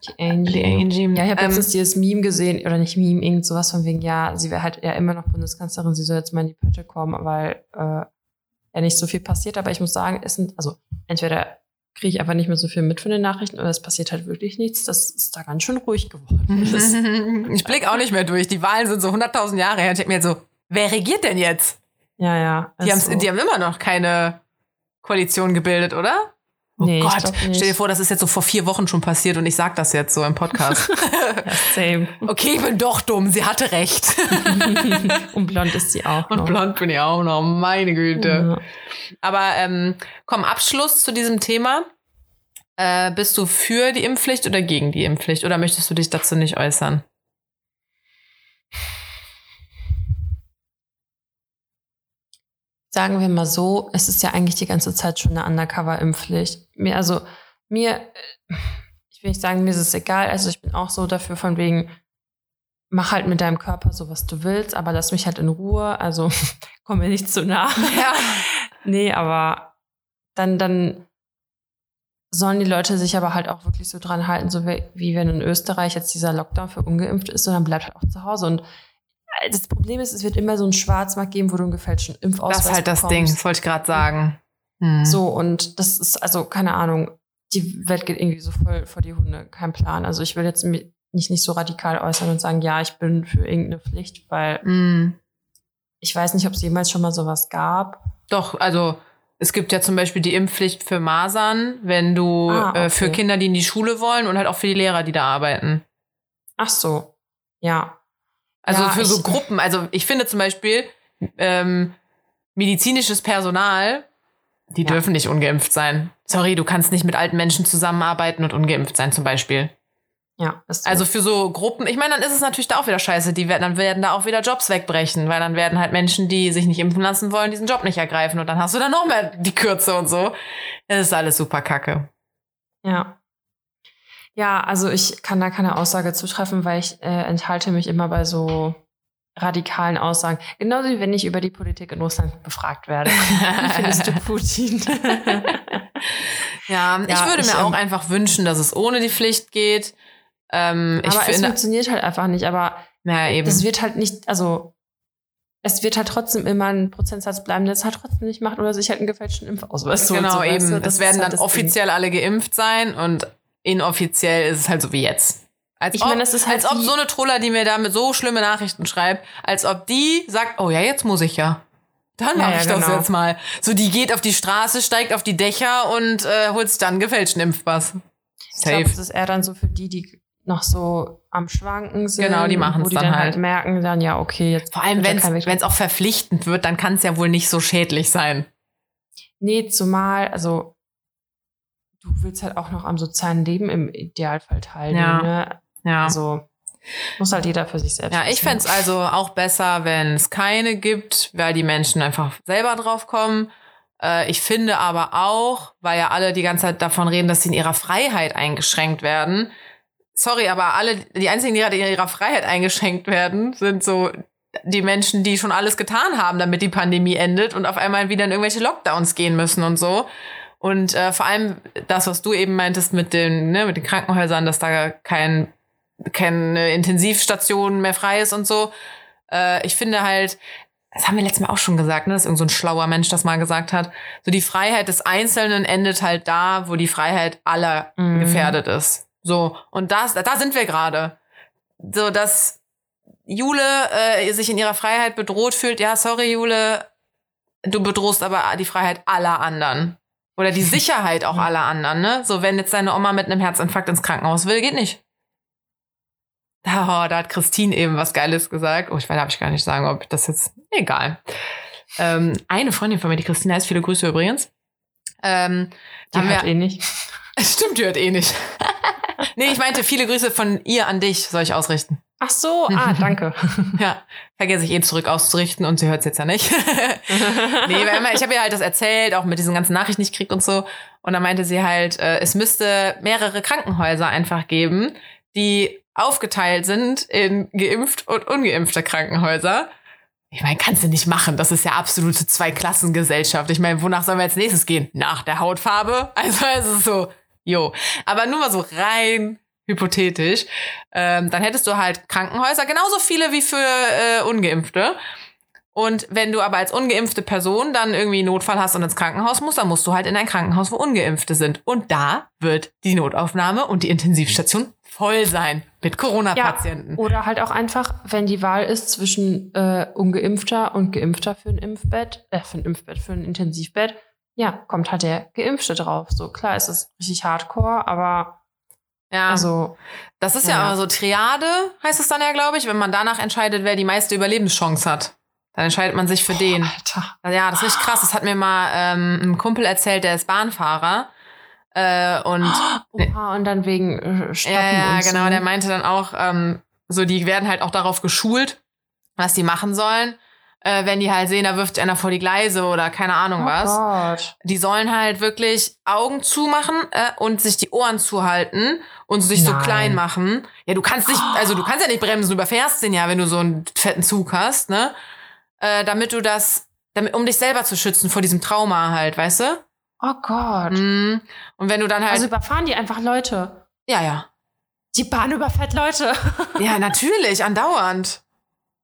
Die Angie. Die Angie. Ja, ich habe ähm, letztens dieses Meme gesehen, oder nicht Meme, irgend sowas von wegen, ja, sie wäre halt ja immer noch Bundeskanzlerin, sie soll jetzt mal in die Pötte kommen, weil äh, ja nicht so viel passiert. Aber ich muss sagen, es sind, also entweder kriege ich einfach nicht mehr so viel mit von den Nachrichten oder es passiert halt wirklich nichts. Das ist da ganz schön ruhig geworden. ich blick auch nicht mehr durch. Die Wahlen sind so 100.000 Jahre her. Ich denke mir so, wer regiert denn jetzt? ja, ja. Die, so. die haben immer noch keine Koalition gebildet, oder? Oh Nee, Gott, stell dir vor, das ist jetzt so vor vier Wochen schon passiert und ich sag das jetzt so im Podcast. Ja, same. okay, ich bin doch dumm, sie hatte recht. Und blond ist sie auch. Und noch. blond bin ich auch noch, meine Güte. Ja. Aber ähm, komm, Abschluss zu diesem Thema. Äh, bist du für die Impfpflicht oder gegen die Impfpflicht? Oder möchtest du dich dazu nicht äußern? Sagen wir mal so, es ist ja eigentlich die ganze Zeit schon eine Undercover-Impfpflicht. Mir, also, mir, äh, ich will nicht sagen, mir ist es egal. Also, ich bin auch so dafür von wegen, mach halt mit deinem Körper so, was du willst, aber lass mich halt in Ruhe. Also, komm mir nicht zu nah. Ja. Nee, aber dann, dann sollen die Leute sich aber halt auch wirklich so dran halten, so wie, wie wenn in Österreich jetzt dieser Lockdown für ungeimpft ist, und dann bleibt halt auch zu Hause. Und das Problem ist, es wird immer so einen Schwarzmarkt geben, wo du einen gefälschten Impfausweis Das ist halt das Ding, das wollte ich gerade sagen. Hm. So, und das ist, also, keine Ahnung, die Welt geht irgendwie so voll vor die Hunde, kein Plan. Also ich will jetzt mi- mich nicht so radikal äußern und sagen, ja, ich bin für irgendeine Pflicht, weil Hm. ich weiß nicht, ob es jemals schon mal sowas gab. Doch, also es gibt ja zum Beispiel die Impfpflicht für Masern, wenn du Ah, äh, für okay. Kinder, die in die Schule wollen und halt auch für die Lehrer, die da arbeiten. Ach so, ja. Also Ja, für so Gruppen. Also ich finde zum Beispiel ähm, medizinisches Personal, die Ja. dürfen nicht ungeimpft sein. Sorry, du kannst nicht mit alten Menschen zusammenarbeiten und ungeimpft sein zum Beispiel. Ja. Also für so Gruppen, ich meine, dann ist es natürlich da auch wieder scheiße. Die werden, dann werden da auch wieder Jobs wegbrechen, weil dann werden halt Menschen, die sich nicht impfen lassen wollen, diesen Job nicht ergreifen und dann hast du dann noch mehr die Kürze und so. Das ist alles super kacke. Ja. Ja, also ich kann da keine Aussage zutreffen, weil ich äh, enthalte mich immer bei so radikalen Aussagen. Genauso wie wenn ich über die Politik in Russland befragt werde. Wie findest du Putin? Ja, ich Ja, würde ich, mir auch ähm, einfach wünschen, dass es ohne die Pflicht geht. Ähm, ich aber es finde, funktioniert halt einfach nicht. Aber ja, eben. das wird halt nicht, also es wird halt trotzdem immer ein Prozentsatz bleiben, der es halt trotzdem nicht macht oder sich halt einen gefälschten Impfausweis holt, genau, so, eben. Das ist werden halt dann das Ding. offiziell alle geimpft sein und inoffiziell ist es halt so wie jetzt. Als Ich ob, meine, das ist halt als ob so eine Troller, die mir damit so schlimme Nachrichten schreibt, als ob die sagt, oh ja, jetzt muss ich ja. Dann Ja, mache ja, ich das genau. jetzt mal. So, die geht auf die Straße, steigt auf die Dächer und äh, holt sich dann einen gefälschten Impfpass. Ich glaube, es ist eher dann so für die, die noch so am Schwanken sind. Genau, die machen's wo die dann dann halt. halt merken, dann ja, okay, jetzt. Vor allem, wenn es auch verpflichtend wird, dann kann es ja wohl nicht so schädlich sein. Nee, zumal, also du willst halt auch noch am sozialen Leben im Idealfall teilnehmen. Ja. Ne? Ja. Also muss halt jeder für sich selbst. Ja, ich wissen. fänd's also auch besser, wenn es keine gibt, weil die Menschen einfach selber drauf kommen. Äh, ich finde aber auch, weil ja alle die ganze Zeit davon reden, dass sie in ihrer Freiheit eingeschränkt werden. Sorry, aber alle, die einzigen, die gerade in ihrer Freiheit eingeschränkt werden, sind so die Menschen, die schon alles getan haben, damit die Pandemie endet und auf einmal wieder in irgendwelche Lockdowns gehen müssen und so. Und äh, vor allem das, was du eben meintest mit den, ne, mit den Krankenhäusern, dass da kein keine Intensivstation mehr frei ist und so. Äh, ich finde halt, das haben wir letztes Mal auch schon gesagt, ne, dass irgend so ein schlauer Mensch das mal gesagt hat. So die Freiheit des Einzelnen endet halt da, wo die Freiheit aller Mhm. gefährdet ist. So und das, da sind wir gerade. So dass Jule äh, sich in ihrer Freiheit bedroht fühlt. Ja, sorry Jule, du bedrohst aber die Freiheit aller anderen oder die Sicherheit auch aller anderen. Ne? So wenn jetzt deine Oma mit einem Herzinfarkt ins Krankenhaus will, geht nicht. Da, da hat Christine eben was Geiles gesagt. Oh, ich weiß, darf ich gar nicht sagen, ob das jetzt. Egal. Ähm, eine Freundin von mir, die Christine heißt, viele Grüße übrigens. Ähm, Die hört wir, eh nicht. stimmt, die hört eh nicht. nee, ich meinte, viele Grüße von ihr an dich soll ich ausrichten. Ach so, ah, danke. Ja, vergesse ich eh zurück auszurichten und sie hört es jetzt ja nicht. nee, weil immer, ich habe ihr halt das erzählt, auch mit diesen ganzen Nachrichten, die ich krieg und so. Und dann meinte sie halt, äh, es müsste mehrere Krankenhäuser einfach geben, die aufgeteilt sind in geimpft und ungeimpfte Krankenhäuser. Ich meine, kannst du nicht machen. Das ist ja absolute Zweiklassengesellschaft. Ich meine, wonach sollen wir als nächstes gehen? Nach der Hautfarbe? Also es ist so, jo. Aber nur mal so rein hypothetisch. Ähm, dann hättest du halt Krankenhäuser, genauso viele wie für äh, Ungeimpfte. Und wenn du aber als ungeimpfte Person dann irgendwie einen Notfall hast und ins Krankenhaus musst, dann musst du halt in ein Krankenhaus, wo Ungeimpfte sind. Und da wird die Notaufnahme und die Intensivstation voll sein mit Corona-Patienten. Oder halt auch einfach, wenn die Wahl ist zwischen äh, ungeimpfter und geimpfter für ein Impfbett, äh, für ein Impfbett, für ein Intensivbett, ja, kommt halt der Geimpfte drauf. So klar, ist es richtig hardcore, aber Ja, also das ist ja, ja. aber so Triade, heißt es dann ja, glaube ich, wenn man danach entscheidet, wer die meiste Überlebenschance hat. Dann entscheidet man sich für den. Alter. Ja, das ist richtig krass. Das hat mir mal ähm, ein Kumpel erzählt, der ist Bahnfahrer. Äh, und Oha, und dann wegen äh, Stoppen ja, ja, und genau, so. der meinte dann auch, ähm, so die werden halt auch darauf geschult, was die machen sollen. Äh, wenn die halt sehen, da wirft einer vor die Gleise oder keine Ahnung oh was. Gott. Die sollen halt wirklich Augen zumachen äh, und sich die Ohren zuhalten und sich so Nein. klein machen. Ja, du kannst nicht, also du kannst ja nicht bremsen, du überfährst den ja, wenn du so einen fetten Zug hast, ne? Äh, damit du das, damit, um dich selber zu schützen vor diesem Trauma halt, weißt du? Oh Gott. Mhm. Und wenn du dann halt, Also überfahren die einfach Leute. ja, ja. Die Bahn überfährt Leute. Ja, natürlich, andauernd.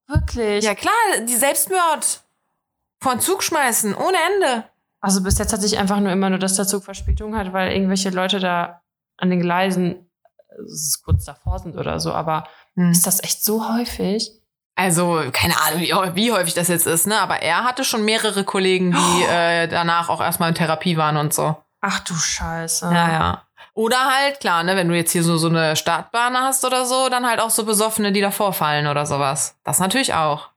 Wirklich. Ja, klar, die Selbstmord vor den Zug schmeißen, ohne Ende. Also bis jetzt hatte ich einfach nur immer nur, dass der Zug Verspätung hat, weil irgendwelche Leute da an den Gleisen äh, kurz davor sind oder so. Aber Hm. ist das echt so häufig? Also, keine Ahnung, wie, wie häufig das jetzt ist, ne? Aber er hatte schon mehrere Kollegen, die äh, danach auch erstmal in Therapie waren und so. Ach du Scheiße. Ja, ja. Oder halt, klar, ne, wenn du jetzt hier so, so eine Startbahn hast oder so, dann halt auch so Besoffene, die davor fallen oder sowas. Das natürlich auch.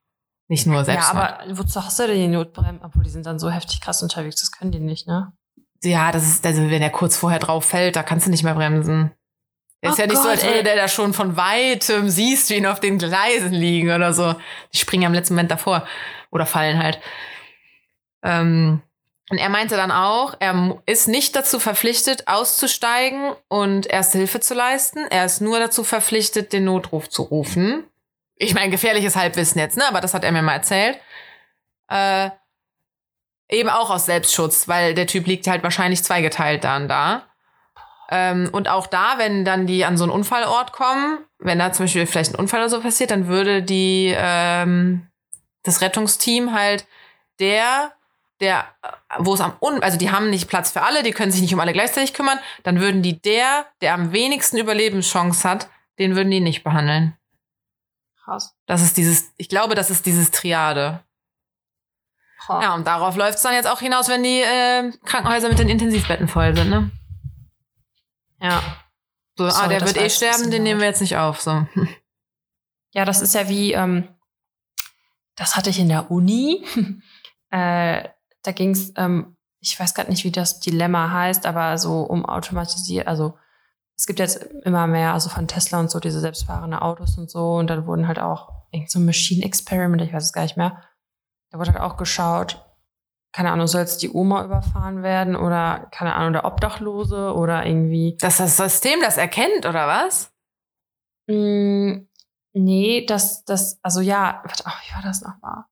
Nicht nur Ja, Selbstmord. aber wozu hast du denn die Notbremsen? Obwohl, die sind dann so heftig krass unterwegs, das können die nicht, ne? ja, das ist, also wenn er kurz vorher drauf fällt, da kannst du nicht mehr bremsen. Ist Oh ja nicht so, Gott, als würde der da schon von weitem siehst, wie ihn auf den Gleisen liegen oder so. Die springen ja im letzten Moment davor. Oder fallen halt. Ähm, und er meinte dann auch, er ist nicht dazu verpflichtet, auszusteigen und erste Hilfe zu leisten. Er ist nur dazu verpflichtet, den Notruf zu rufen. Ich meine, gefährliches Halbwissen jetzt, ne? Aber das hat er mir mal erzählt. Äh, eben auch aus Selbstschutz, weil der Typ liegt halt wahrscheinlich zweigeteilt dann da. Ähm, und auch da, wenn dann die an so einen Unfallort kommen, wenn da zum Beispiel vielleicht ein Unfall oder so passiert, dann würde die ähm, das Rettungsteam halt der, der, äh, wo es am Un, also die haben nicht Platz für alle, die können sich nicht um alle gleichzeitig kümmern, dann würden die der, der am wenigsten Überlebenschance hat, den würden die nicht behandeln. Krass. Das ist dieses, ich glaube, das ist dieses Triade. Ja. Ja, und darauf läuft es dann jetzt auch hinaus, wenn die äh, Krankenhäuser mit den Intensivbetten voll sind, ne? ja. So, Sorry, ah, der wird eh sterben, den nehmen laut. wir jetzt nicht auf. So. Ja, das ist ja wie, ähm, das hatte ich in der Uni. äh, da ging es, ähm, ich weiß gerade nicht, wie das Dilemma heißt, aber so um automatisiert, also es gibt jetzt immer mehr, also von Tesla und so, diese selbstfahrende Autos und so. Und dann wurden halt auch irgend so ein Machine Experiment, ich weiß es gar nicht mehr. Da wurde halt auch geschaut, keine Ahnung, soll jetzt die Oma überfahren werden oder, keine Ahnung, der Obdachlose oder irgendwie. Dass das System das erkennt, oder was? Mm, nee, das, das, also ja, warte, oh, wie war das nochmal?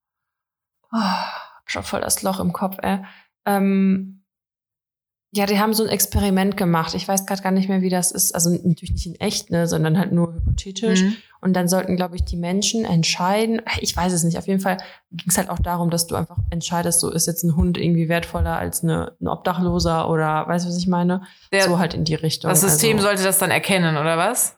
Oh, hab schon voll das Loch im Kopf, ey. Ähm, ja, die haben so ein Experiment gemacht. Ich weiß gerade gar nicht mehr, wie das ist. Also natürlich nicht in echt, ne, sondern halt nur hypothetisch. Mhm. Und dann sollten, glaube ich, die Menschen entscheiden. Ich weiß es nicht. Auf jeden Fall ging es halt auch darum, dass du einfach entscheidest, so ist jetzt ein Hund irgendwie wertvoller als eine, ein Obdachloser oder weißt du, was ich meine? Der, so halt in die Richtung. das System also, sollte das dann erkennen, oder was?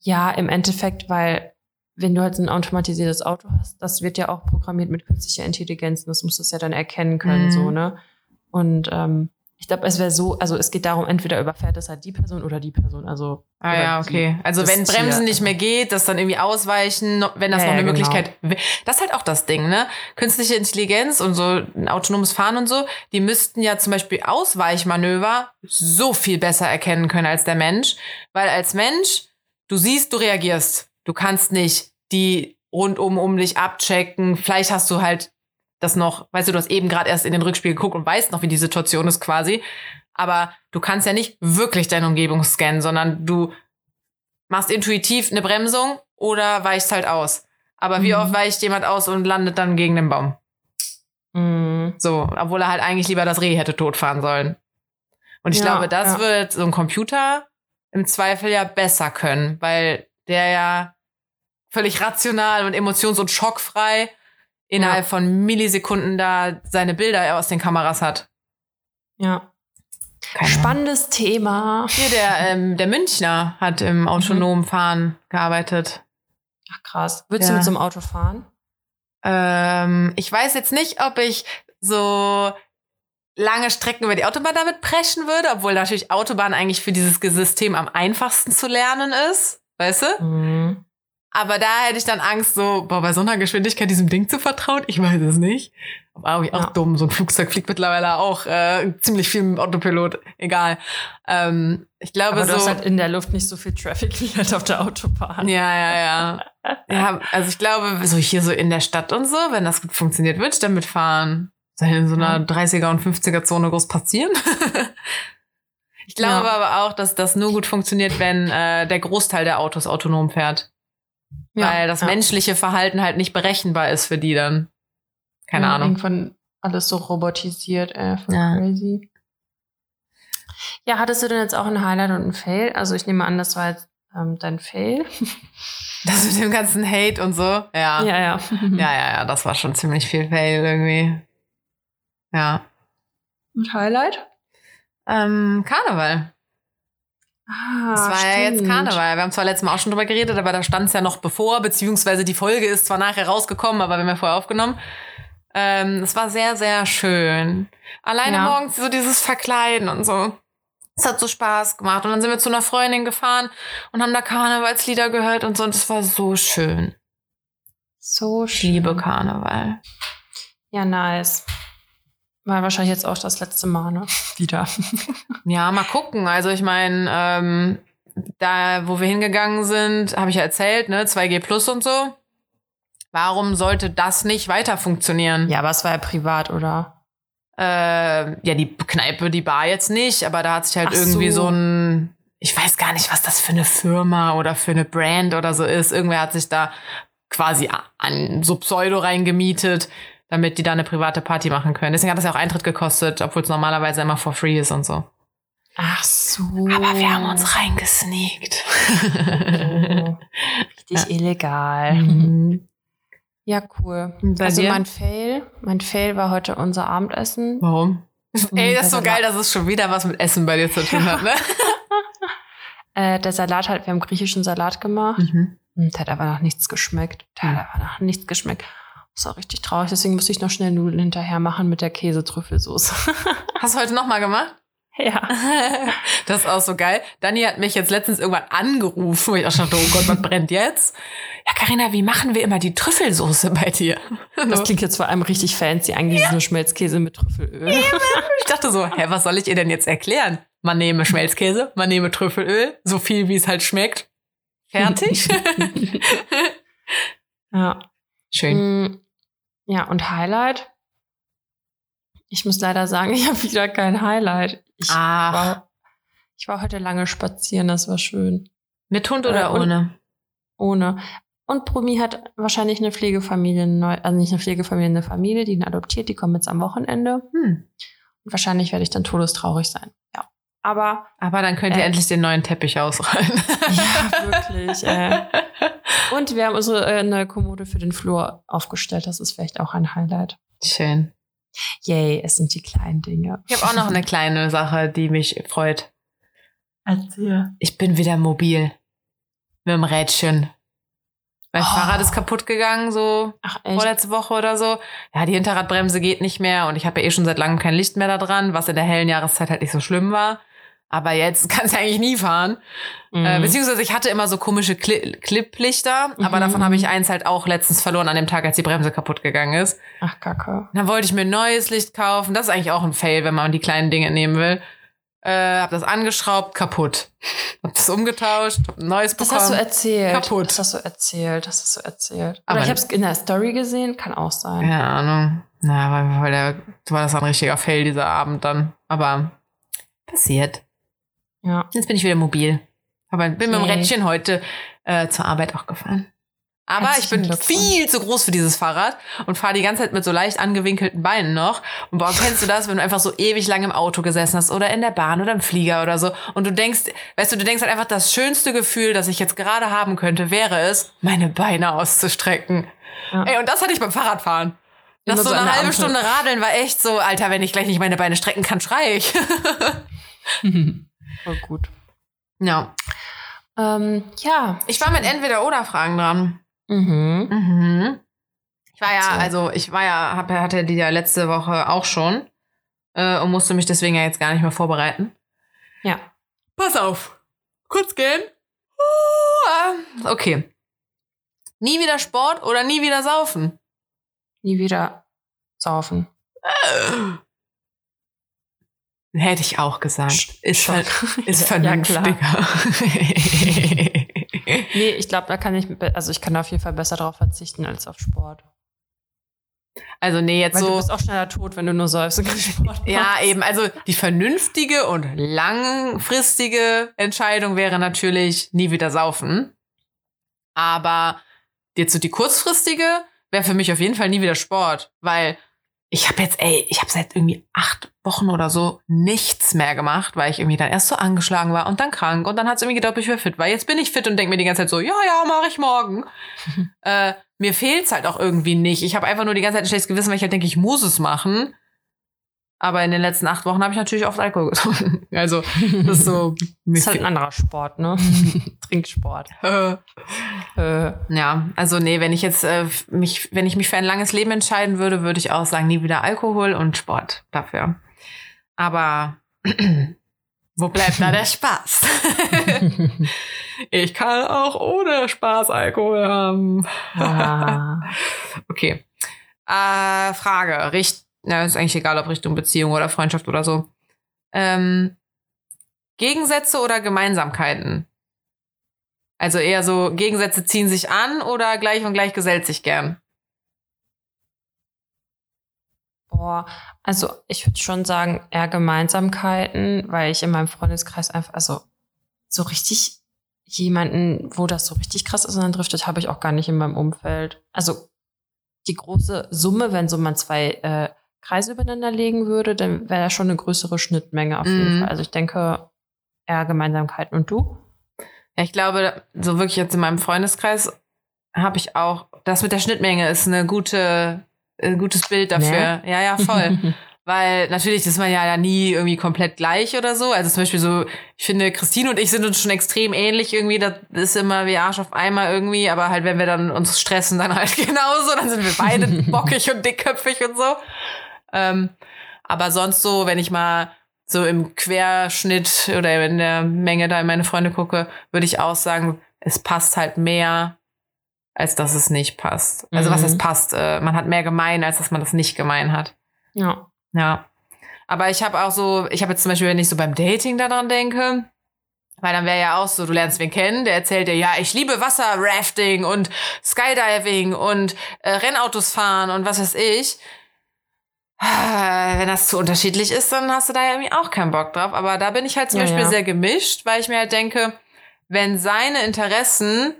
Ja, im Endeffekt, weil wenn du halt ein automatisiertes Auto hast, das wird ja auch programmiert mit künstlicher Intelligenz und das muss das ja dann erkennen können, Mhm. so, ne? Und ähm, ich glaube, es wäre so, also es geht darum, entweder überfährt es halt die Person oder die Person. Also Ah ja, die- okay. Also das wenn Bremsen Tier. nicht mehr geht, das dann irgendwie ausweichen, wenn das Ja, noch ja, eine genau. Möglichkeit. Das ist halt auch das Ding, ne? Künstliche Intelligenz und so ein autonomes Fahren und so, die müssten ja zum Beispiel Ausweichmanöver so viel besser erkennen können als der Mensch. Weil als Mensch, du siehst, du reagierst. Du kannst nicht die rundum um dich abchecken. Vielleicht hast du halt das noch, weißt du, du hast eben gerade erst in den Rückspiel geguckt und weißt noch, wie die Situation ist quasi. Aber du kannst ja nicht wirklich deine Umgebung scannen, sondern du machst intuitiv eine Bremsung oder weichst halt aus. Aber wie Mhm. oft weicht jemand aus und landet dann gegen den Baum? Mhm. So, obwohl er halt eigentlich lieber das Reh hätte totfahren sollen. Und ich Ja, glaube, das ja. wird so ein Computer im Zweifel ja besser können, weil der ja völlig rational und emotions- und schockfrei innerhalb Ja. von Millisekunden da seine Bilder aus den Kameras hat. Ja. Keine. Spannendes Thema. Hier, der, ähm, der Münchner hat im autonomen Fahren gearbeitet. Ach krass. Würdest Ja. du mit so einem Auto fahren? Ähm, ich weiß jetzt nicht, ob ich so lange Strecken über die Autobahn damit preschen würde, obwohl natürlich Autobahn eigentlich für dieses System am einfachsten zu lernen ist. Weißt du? Mhm. Aber da hätte ich dann Angst, so boah, bei so einer Geschwindigkeit diesem Ding zu vertrauen. Ich weiß es nicht. War auch Ja. dumm. So ein Flugzeug fliegt mittlerweile auch äh, ziemlich viel mit Autopilot. Egal. Ähm, ich glaube Aber du hast so. halt in der Luft nicht so viel Traffic wie halt auf der Autobahn. ja, ja, ja. Ja, also ich glaube, so hier so in der Stadt und so, wenn das gut funktioniert, würde ich damit fahren. Soll in so einer Ja. 30er und 50er Zone groß passieren? ich glaube Ja. aber auch, dass das nur gut funktioniert, wenn äh, der Großteil der Autos autonom fährt. weil das ja. menschliche Verhalten halt nicht berechenbar ist für die dann. Keine Ja, Ahnung. Irgendwann alles so robotisiert, äh, voll Ja. crazy. Ja, hattest du denn jetzt auch ein Highlight und ein Fail? Also ich nehme an, das war jetzt ähm, dein Fail. Das mit dem ganzen Hate und so. Ja. Ja, ja, ja. ja, ja, das war schon ziemlich viel Fail irgendwie. Ja. Und Highlight? Ähm, Karneval. Ah, Es war ja jetzt stimmt. Karneval. Wir haben zwar letztes Mal auch schon drüber geredet, aber da stand es ja noch bevor, beziehungsweise die Folge ist zwar nachher rausgekommen, aber wir haben ja vorher aufgenommen. Ähm, es war sehr, sehr schön. Alleine Ja. morgens so dieses Verkleiden und so. Es hat so Spaß gemacht. Und dann sind wir zu einer Freundin gefahren und haben da Karnevalslieder gehört und so. Und es war so schön. So Ich schön. liebe Karneval. Ja, nice. War wahrscheinlich jetzt auch das letzte Mal, ne? Wieder. Ja, mal gucken. Also ich meine, ähm, da, wo wir hingegangen sind, habe ich ja erzählt, ne, 2G Plus und so. Warum sollte das nicht weiter funktionieren? ja, aber es war ja privat, oder? Äh, ja, die Kneipe, die Bar jetzt nicht, aber da hat sich halt Ach irgendwie so. so. ein, ich weiß gar nicht, was das für eine Firma oder für eine Brand oder so ist. Irgendwer hat sich da quasi an so Pseudo reingemietet, damit die da eine private Party machen können. Deswegen hat das ja auch Eintritt gekostet, obwohl es normalerweise immer for free ist und so. Ach so. Aber wir haben uns reingesneakt. Oh, richtig illegal. Mhm. Ja, cool. Also dir? mein Fail, mein Fail war heute unser Abendessen. Warum? Ey, das ist so geil, dass es schon wieder was mit Essen bei dir zu tun hat, ne? Äh, der Salat halt, wir haben griechischen Salat gemacht. Mhm. Und der hat aber noch nichts geschmeckt. Der hat aber noch nichts geschmeckt. Das war richtig traurig. Deswegen musste ich noch schnell Nudeln hinterher machen mit der Käsetrüffelsoße. Hast du heute nochmal gemacht? ja. Das ist auch so geil. Dani hat mich jetzt letztens irgendwann angerufen, wo ich auch schon dachte, oh Gott, was brennt jetzt? Ja, Karina, wie machen wir immer die Trüffelsoße bei dir? Das klingt jetzt vor allem richtig fancy. Eigentlich es nur Schmelzkäse mit Trüffelöl. Ich dachte so, hä, was soll ich ihr denn jetzt erklären? Man nehme Schmelzkäse, man nehme Trüffelöl, so viel wie es halt schmeckt. Fertig. ja. Schön. Ja, und Highlight? Ich muss leider sagen, ich habe wieder kein Highlight. Ich, Ach, war, ich war heute lange spazieren, das war schön. mit Hund oder Äh, und- ohne? Ohne. Und Brumi hat wahrscheinlich eine Pflegefamilie, neu, also nicht eine Pflegefamilie, eine Familie, die ihn adoptiert, die kommen jetzt am Wochenende. Hm. Und wahrscheinlich werde ich dann todestraurig sein. Ja. Aber, Aber dann könnt ihr Äh. endlich den neuen Teppich ausrollen. ja, wirklich. Äh. Und wir haben unsere äh, neue Kommode für den Flur aufgestellt. Das ist vielleicht auch ein Highlight. Schön. Yay, es sind die kleinen Dinge. Ich habe auch noch eine kleine Sache, die mich freut. Erzähl. Ich bin wieder mobil. Mit dem Rädchen. Mein Oh. Fahrrad ist kaputt gegangen, so Ach, echt? vorletzte Woche oder so. Ja, die Hinterradbremse geht nicht mehr und ich habe ja eh schon seit langem kein Licht mehr da dran, was in der hellen Jahreszeit halt nicht so schlimm war. Aber jetzt kann ich eigentlich nie fahren. Mhm. Äh, beziehungsweise ich hatte immer so komische Cli Cliplichter, aber Mhm. davon habe ich eins halt auch letztens verloren an dem Tag, als die Bremse kaputt gegangen ist. Ach, Kacke. Dann wollte ich mir ein neues Licht kaufen. Das ist eigentlich auch ein Fail, wenn man die kleinen Dinge nehmen will. Äh, hab das angeschraubt, kaputt. Hab das umgetauscht, hab ein neues Das bekommen. hast du erzählt. Kaputt. Das hast du erzählt. Das hast du erzählt. Aber- Aber ich habe es in der Story gesehen. Kann auch sein. Keine Ahnung. Na, weil, weil der, war das ein richtiger Fail dieser Abend dann. Aber passiert. Ja. Jetzt bin ich wieder mobil. Aber bin mit dem. Rädchen heute äh, zur Arbeit auch gefahren. Aber ich bin viel zu groß für dieses Fahrrad und fahre die ganze Zeit mit so leicht angewinkelten Beinen noch. Und boah, kennst du das, wenn du einfach so ewig lang im Auto gesessen hast oder in der Bahn oder im Flieger oder so und du denkst, weißt du, du denkst halt einfach, das schönste Gefühl, das ich jetzt gerade haben könnte, wäre es, meine Beine auszustrecken. Ja. Ey, und das hatte ich beim Fahrradfahren. Nach so so der halbe Ampel. Stunde Radeln war echt so, Alter, wenn ich gleich nicht meine Beine strecken kann, schrei ich. Voll gut. ja. Ähm, ja. Ich war mit Entweder-Oder-Fragen dran. Mhm. Mhm. Ich war ja, So. also ich war ja, hab, hatte die ja letzte Woche auch schon. äh, und musste mich deswegen ja jetzt gar nicht mehr vorbereiten. Ja. Pass auf. Kurz gehen. Okay. Nie wieder Sport oder nie wieder saufen? Nie wieder saufen. Hätte ich auch gesagt. Ist, Schon. ver ist Ja, vernünftiger. Nee, ich glaube, da kann ich, also ich kann da auf jeden Fall besser darauf verzichten als auf Sport. also nee, jetzt Weil du so. bist auch schneller tot, wenn du nur säufst und keinen Sport Ja, machst. eben. Also die vernünftige und langfristige Entscheidung wäre natürlich nie wieder saufen. Aber jetzt so die kurzfristige wäre für mich auf jeden Fall nie wieder Sport, weil ich habe jetzt, ey, ich habe seit irgendwie acht Wochen oder so nichts mehr gemacht, weil ich irgendwie dann erst so angeschlagen war und dann krank und dann hat es irgendwie gedacht, ich wäre fit, weil jetzt bin ich fit und denke mir die ganze Zeit so, ja, ja, mache ich morgen. äh, mir fehlt's halt auch irgendwie nicht. Ich habe einfach nur die ganze Zeit ein schlechtes Gewissen, weil ich halt denke, ich muss es machen. Aber in den letzten acht Wochen habe ich natürlich oft Alkohol getrunken. Also, das ist so. mir ist halt ein anderer Sport, ne? Trinksport. fe- Äh, ja, also nee, wenn ich jetzt äh, mich, wenn ich mich für ein langes Leben entscheiden würde, würde ich auch sagen, nie wieder Alkohol und Sport dafür. Aber wo bleibt da der Spaß? ich kann auch ohne Spaß Alkohol haben. ah. Okay. Äh, Frage. Richt ja, ist eigentlich egal, ob Richtung Beziehung oder Freundschaft oder so. Ähm, Gegensätze oder Gemeinsamkeiten? Also eher so, Gegensätze ziehen sich an oder gleich und gleich gesellt sich gern? Boah, also ich würde schon sagen, eher Gemeinsamkeiten, weil ich in meinem Freundeskreis einfach, also so richtig jemanden, wo das so richtig krass ist und dann driftet, habe ich auch gar nicht in meinem Umfeld. Also die große Summe, wenn so man zwei äh, Kreise übereinander legen würde, dann wäre da schon eine größere Schnittmenge auf jeden Mhm. Fall. Also ich denke, eher Gemeinsamkeiten. Und du? Ja, ich glaube, so wirklich jetzt in meinem Freundeskreis habe ich auch, das mit der Schnittmenge ist eine gute, ein gutes Bild dafür. Ja, ja, voll. Weil natürlich ist man ja da nie irgendwie komplett gleich oder so. Also zum Beispiel so, ich finde, Christine und ich sind uns schon extrem ähnlich irgendwie. Das ist immer wie Arsch auf Eimer irgendwie. Aber halt, wenn wir dann uns stressen, dann halt genauso. Dann sind wir beide bockig und dickköpfig und so. Ähm, aber sonst so, wenn ich mal so im Querschnitt oder in der Menge da in meine Freunde gucke, würde ich auch sagen, es passt halt mehr, als dass es nicht passt. Also was Mhm. es passt, äh, man hat mehr gemein, als dass man das nicht gemein hat. ja. Ja. Aber ich habe auch so, ich habe jetzt zum Beispiel, wenn ich so beim Dating daran denke, weil dann wäre ja auch so, du lernst wen kennen, der erzählt dir, ja, ich liebe Wasserrafting und Skydiving und äh, Rennautos fahren und was weiß ich. Ah, Wenn das zu unterschiedlich ist, dann hast du da ja irgendwie auch keinen Bock drauf. Aber da bin ich halt zum Ja, Beispiel ja. sehr gemischt, weil ich mir halt denke, wenn seine Interessen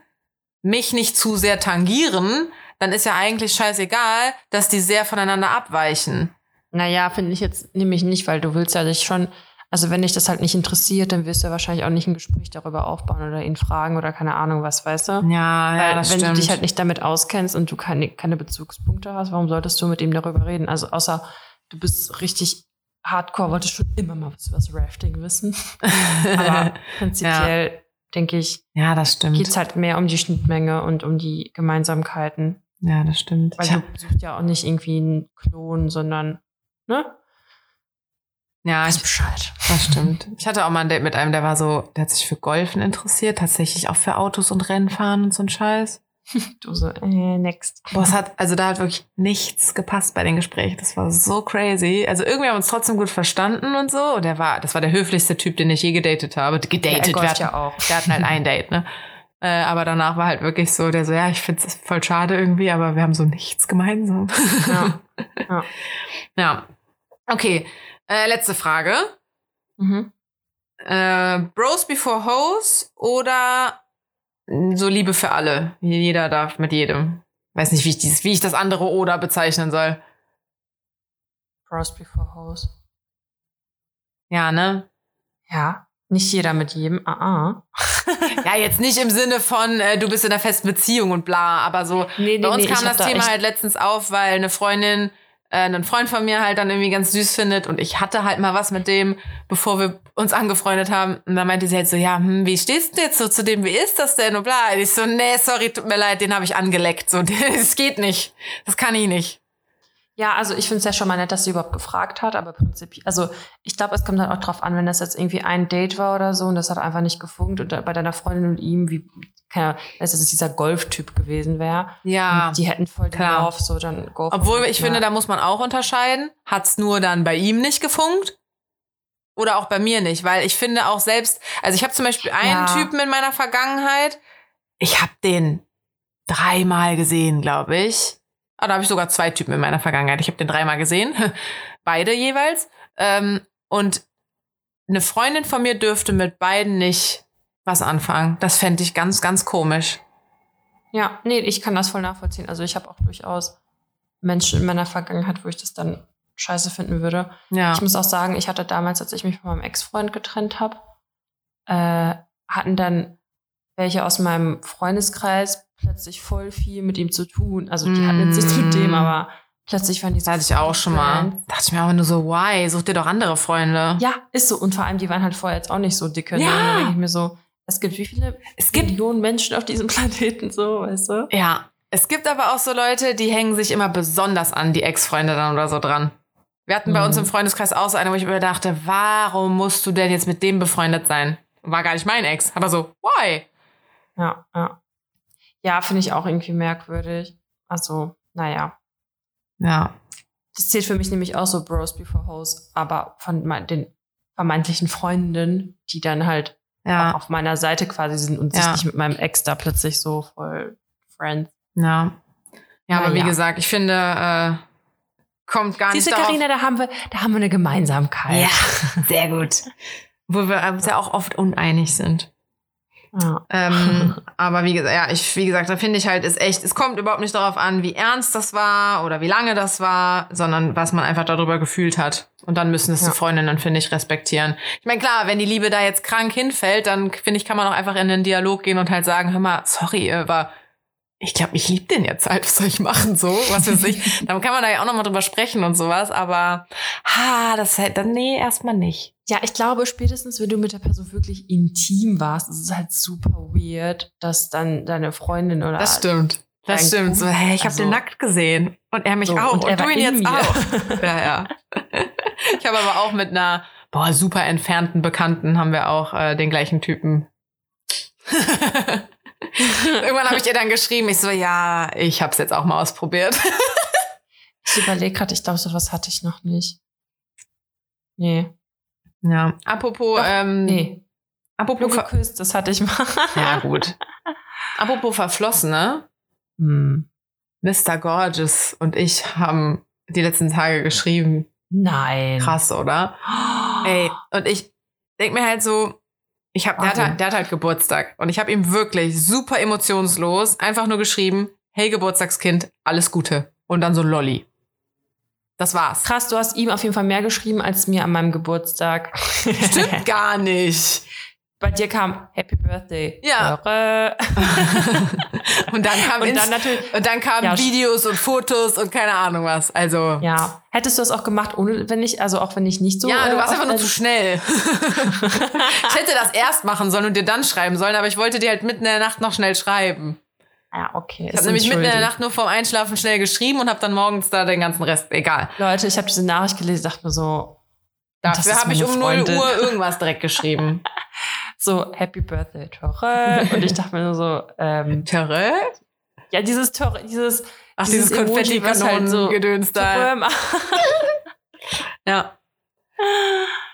mich nicht zu sehr tangieren, dann ist ja eigentlich scheißegal, dass die sehr voneinander abweichen. Naja, finde ich jetzt nämlich nicht, weil du willst ja dich schon, also wenn dich das halt nicht interessiert, dann wirst du ja wahrscheinlich auch nicht ein Gespräch darüber aufbauen oder ihn fragen oder keine Ahnung was, weißt du? Ja, Weil ja, das wenn stimmt. du dich halt nicht damit auskennst und du keine, keine Bezugspunkte hast, warum solltest du mit ihm darüber reden? Also außer du bist richtig hardcore, wolltest schon immer mal was über das Rafting wissen. Aber prinzipiell, denke ich, ja, das stimmt. geht es halt mehr um die Schnittmenge und um die Gemeinsamkeiten. ja, das stimmt. Weil du suchst ja auch nicht irgendwie einen Klon, sondern, ne? Ja, ich, Bescheid. das stimmt. Ich hatte auch mal ein Date mit einem, der war so, der hat sich für Golfen interessiert, tatsächlich auch für Autos und Rennfahren und so ein Scheiß. Du so, äh, next. Boah, es hat, also da hat wirklich nichts gepasst bei den Gesprächen. Das war so crazy. Also irgendwie haben wir uns trotzdem gut verstanden und so. Und der war, das war der höflichste Typ, den ich je gedatet habe. Ja, Gedatet, er wir hatten, ja auch. wir hatten halt ein Date, ne? Äh, aber danach war halt wirklich so, der so, ja, ich find's voll schade irgendwie, aber wir haben so nichts gemeinsam. Ja. Ja. ja. Okay, äh, letzte Frage. Mhm. Äh, Bros before Hoes oder so Liebe für alle? Jeder darf mit jedem. Weiß nicht, wie ich, dieses, wie ich das andere oder bezeichnen soll. Bros before Hoes. Ja, ne? Ja. Nicht jeder mit jedem. Ah, ah. Ja, jetzt nicht im Sinne von, äh, du bist in einer festen Beziehung und bla, aber so. Nee, nee, Bei uns nee, kam das da Thema halt letztens auf, weil eine Freundin äh, einen Freund von mir halt dann irgendwie ganz süß findet und ich hatte halt mal was mit dem, bevor wir uns angefreundet haben. Und dann meinte sie halt so, ja, hm, wie stehst du jetzt so zu dem, wie ist das denn? Und bla. Und ich so, nee, sorry, tut mir leid, den habe ich angeleckt. So, das geht nicht. Das kann ich nicht. Ja, also ich finde es ja schon mal nett, dass sie überhaupt gefragt hat, aber prinzipiell, also ich glaube, es kommt dann auch drauf an, wenn das jetzt irgendwie ein Date war oder so und das hat einfach nicht gefunkt und bei deiner Freundin und ihm, wie, keine Ahnung, dass es dieser Golf-Typ gewesen wäre. Ja. Und die hätten voll den klar. Lauf, so dann go for Obwohl ich ja. finde, da muss man auch unterscheiden. Hat's nur dann bei ihm nicht gefunkt? Oder auch bei mir nicht? Weil ich finde auch selbst, also ich habe zum Beispiel einen Ja. Typen in meiner Vergangenheit, ich habe den dreimal gesehen, glaube ich. Ah, da habe ich sogar zwei Typen in meiner Vergangenheit. Ich habe den dreimal gesehen, beide jeweils. Ähm, und eine Freundin von mir dürfte mit beiden nicht was anfangen. Das fände ich ganz, ganz komisch. Ja, nee, ich kann das voll nachvollziehen. Also ich habe auch durchaus Menschen in meiner Vergangenheit, wo ich das dann scheiße finden würde. Ja. Ich muss auch sagen, ich hatte damals, als ich mich von meinem Ex-Freund getrennt habe, äh, hatten dann welche aus meinem Freundeskreis plötzlich voll viel mit ihm zu tun. Also die hatten jetzt nichts mit dem, Mm. aber plötzlich waren die so Das hatte ich auch schon mal. Dachte ich mir aber nur so, why? Such dir doch andere Freunde. Ja, ist so. Und vor allem, die waren halt vorher jetzt auch nicht so dicke. Ja. Dann denke ich mir so, es gibt wie viele Es gibt, Millionen Menschen auf diesem Planeten so, weißt du? ja, es gibt aber auch so Leute, die hängen sich immer besonders an die Ex-Freunde dann oder so dran. Wir hatten bei Mhm. uns im Freundeskreis auch so eine, wo ich mir dachte, warum musst du denn jetzt mit dem befreundet sein? War gar nicht mein Ex, aber so, why? Ja, ja. Ja, finde ich auch irgendwie merkwürdig. Also, naja. Ja. Das zählt für mich nämlich auch so Bros Before Hoes, aber von den vermeintlichen Freundinnen, die dann halt Ja, auf meiner Seite quasi sind und Ja. sich nicht mit meinem Ex da plötzlich so voll Friends. ja. Ja, aber Na wie ja. gesagt, ich finde, äh, kommt gar Siehst nicht darauf. Carina, da haben wir, da haben wir eine Gemeinsamkeit. Ja, sehr gut. Wo wir uns ja auch oft uneinig sind. Ja. Ähm, aber wie gesagt, ja, ich, wie gesagt, da finde ich halt, ist echt, es kommt überhaupt nicht darauf an, wie ernst das war oder wie lange das war, sondern was man einfach darüber gefühlt hat. Und dann müssen es Ja. die Freundinnen, finde ich, respektieren. Ich meine, klar, wenn die Liebe da jetzt krank hinfällt, dann finde ich, kann man auch einfach in den Dialog gehen und halt sagen, hör mal, sorry, aber ich glaube, ich liebe den jetzt halt, was soll ich machen, so, was weiß ich. dann kann man da ja auch nochmal drüber sprechen und sowas, aber, ha, das halt, dann, nee, erstmal nicht. Ja, ich glaube, spätestens, wenn du mit der Person wirklich intim warst, ist es halt super weird, dass dann deine Freundin oder Das stimmt. Das stimmt. So, Kumpel, hey, ich habe also- den nackt gesehen. Und er mich So, auch. und Und, du ihn jetzt mir. auch. ja, ja. Ich habe aber auch mit einer, boah, super entfernten Bekannten haben wir auch äh, den gleichen Typen. Irgendwann habe ich ihr dann geschrieben, ich so, ja, ich habe es jetzt auch mal ausprobiert. Ich überlege gerade, ich glaube, sowas hatte ich noch nicht. Nee. Ja. Apropos, Doch, ähm, Nee. Apropos, geküsst, das hatte ich mal. ja gut. Apropos Verflossene, Hm. Mr. Gorgeous und ich haben die letzten Tage geschrieben. Nein. Krass, oder? Ey, und ich denk mir halt so, ich hab, der, hat, halt- der hat halt Geburtstag und ich habe ihm wirklich super emotionslos einfach nur geschrieben, hey Geburtstagskind, alles Gute. Und dann so Lolli. Das war's. Krass, du hast ihm auf jeden Fall mehr geschrieben als mir an meinem Geburtstag. Stimmt gar nicht. Bei dir kam Happy Birthday. Ja. Und dann kam Und dann natürlich. und dann kamen Ja, Videos und Fotos und keine Ahnung was. Also Ja. Hättest du das auch gemacht, ohne, wenn ich, also auch wenn ich nicht so. Ja, du äh, warst oft- einfach nur zu schnell. ich hätte das erst machen sollen und dir dann schreiben sollen, aber ich wollte dir halt mitten in der Nacht noch schnell schreiben. Ja, okay. Ich habe nämlich mitten in der Nacht nur vorm Einschlafen schnell geschrieben und habe dann morgens da den ganten Rest. Egal. Leute, ich habe diese Nachricht gelesen, dachte mir so, Dafür habe ich um 0 Freundin. Uhr irgendwas direkt geschrieben. So Happy Birthday, Tore. Und ich dachte mir nur so, ähm, Terre? ja, dieses Tore, dieses, Ach, dieses, Dieses Emoji, was halt so- Konfetti-Kanonen-Gedöns da. Ja.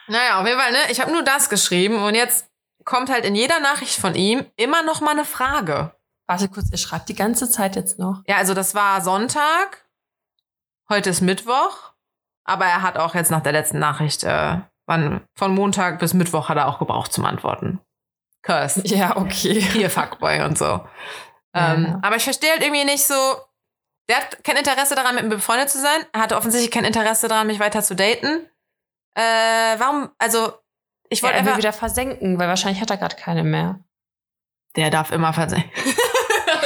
Naja, auf jeden Fall, ne? Ich habe nur das geschrieben und jetzt kommt halt in jeder Nachricht von ihm immer noch mal eine Frage. Warte kurz, ihr schreibt die ganze Zeit jetzt noch. Ja, also das war Sonntag. Heute ist Mittwoch. Aber er hat auch jetzt nach der letzten Nachricht, äh, wann, von Montag bis Mittwoch hat er auch gebraucht zum Antworten. Curse. Ja, okay. Hier Fuckboy und so. Ja. Ähm, aber ich verstehe halt irgendwie nicht so. Der hat kein Interesse daran, mit mir befreundet zu sein. Er hatte offensichtlich kein Interesse daran, mich weiter zu daten. Äh, warum, also, ich wollte wollte einfach. wieder versenken, weil wahrscheinlich hat er gerade keine mehr. Der darf immer versehen.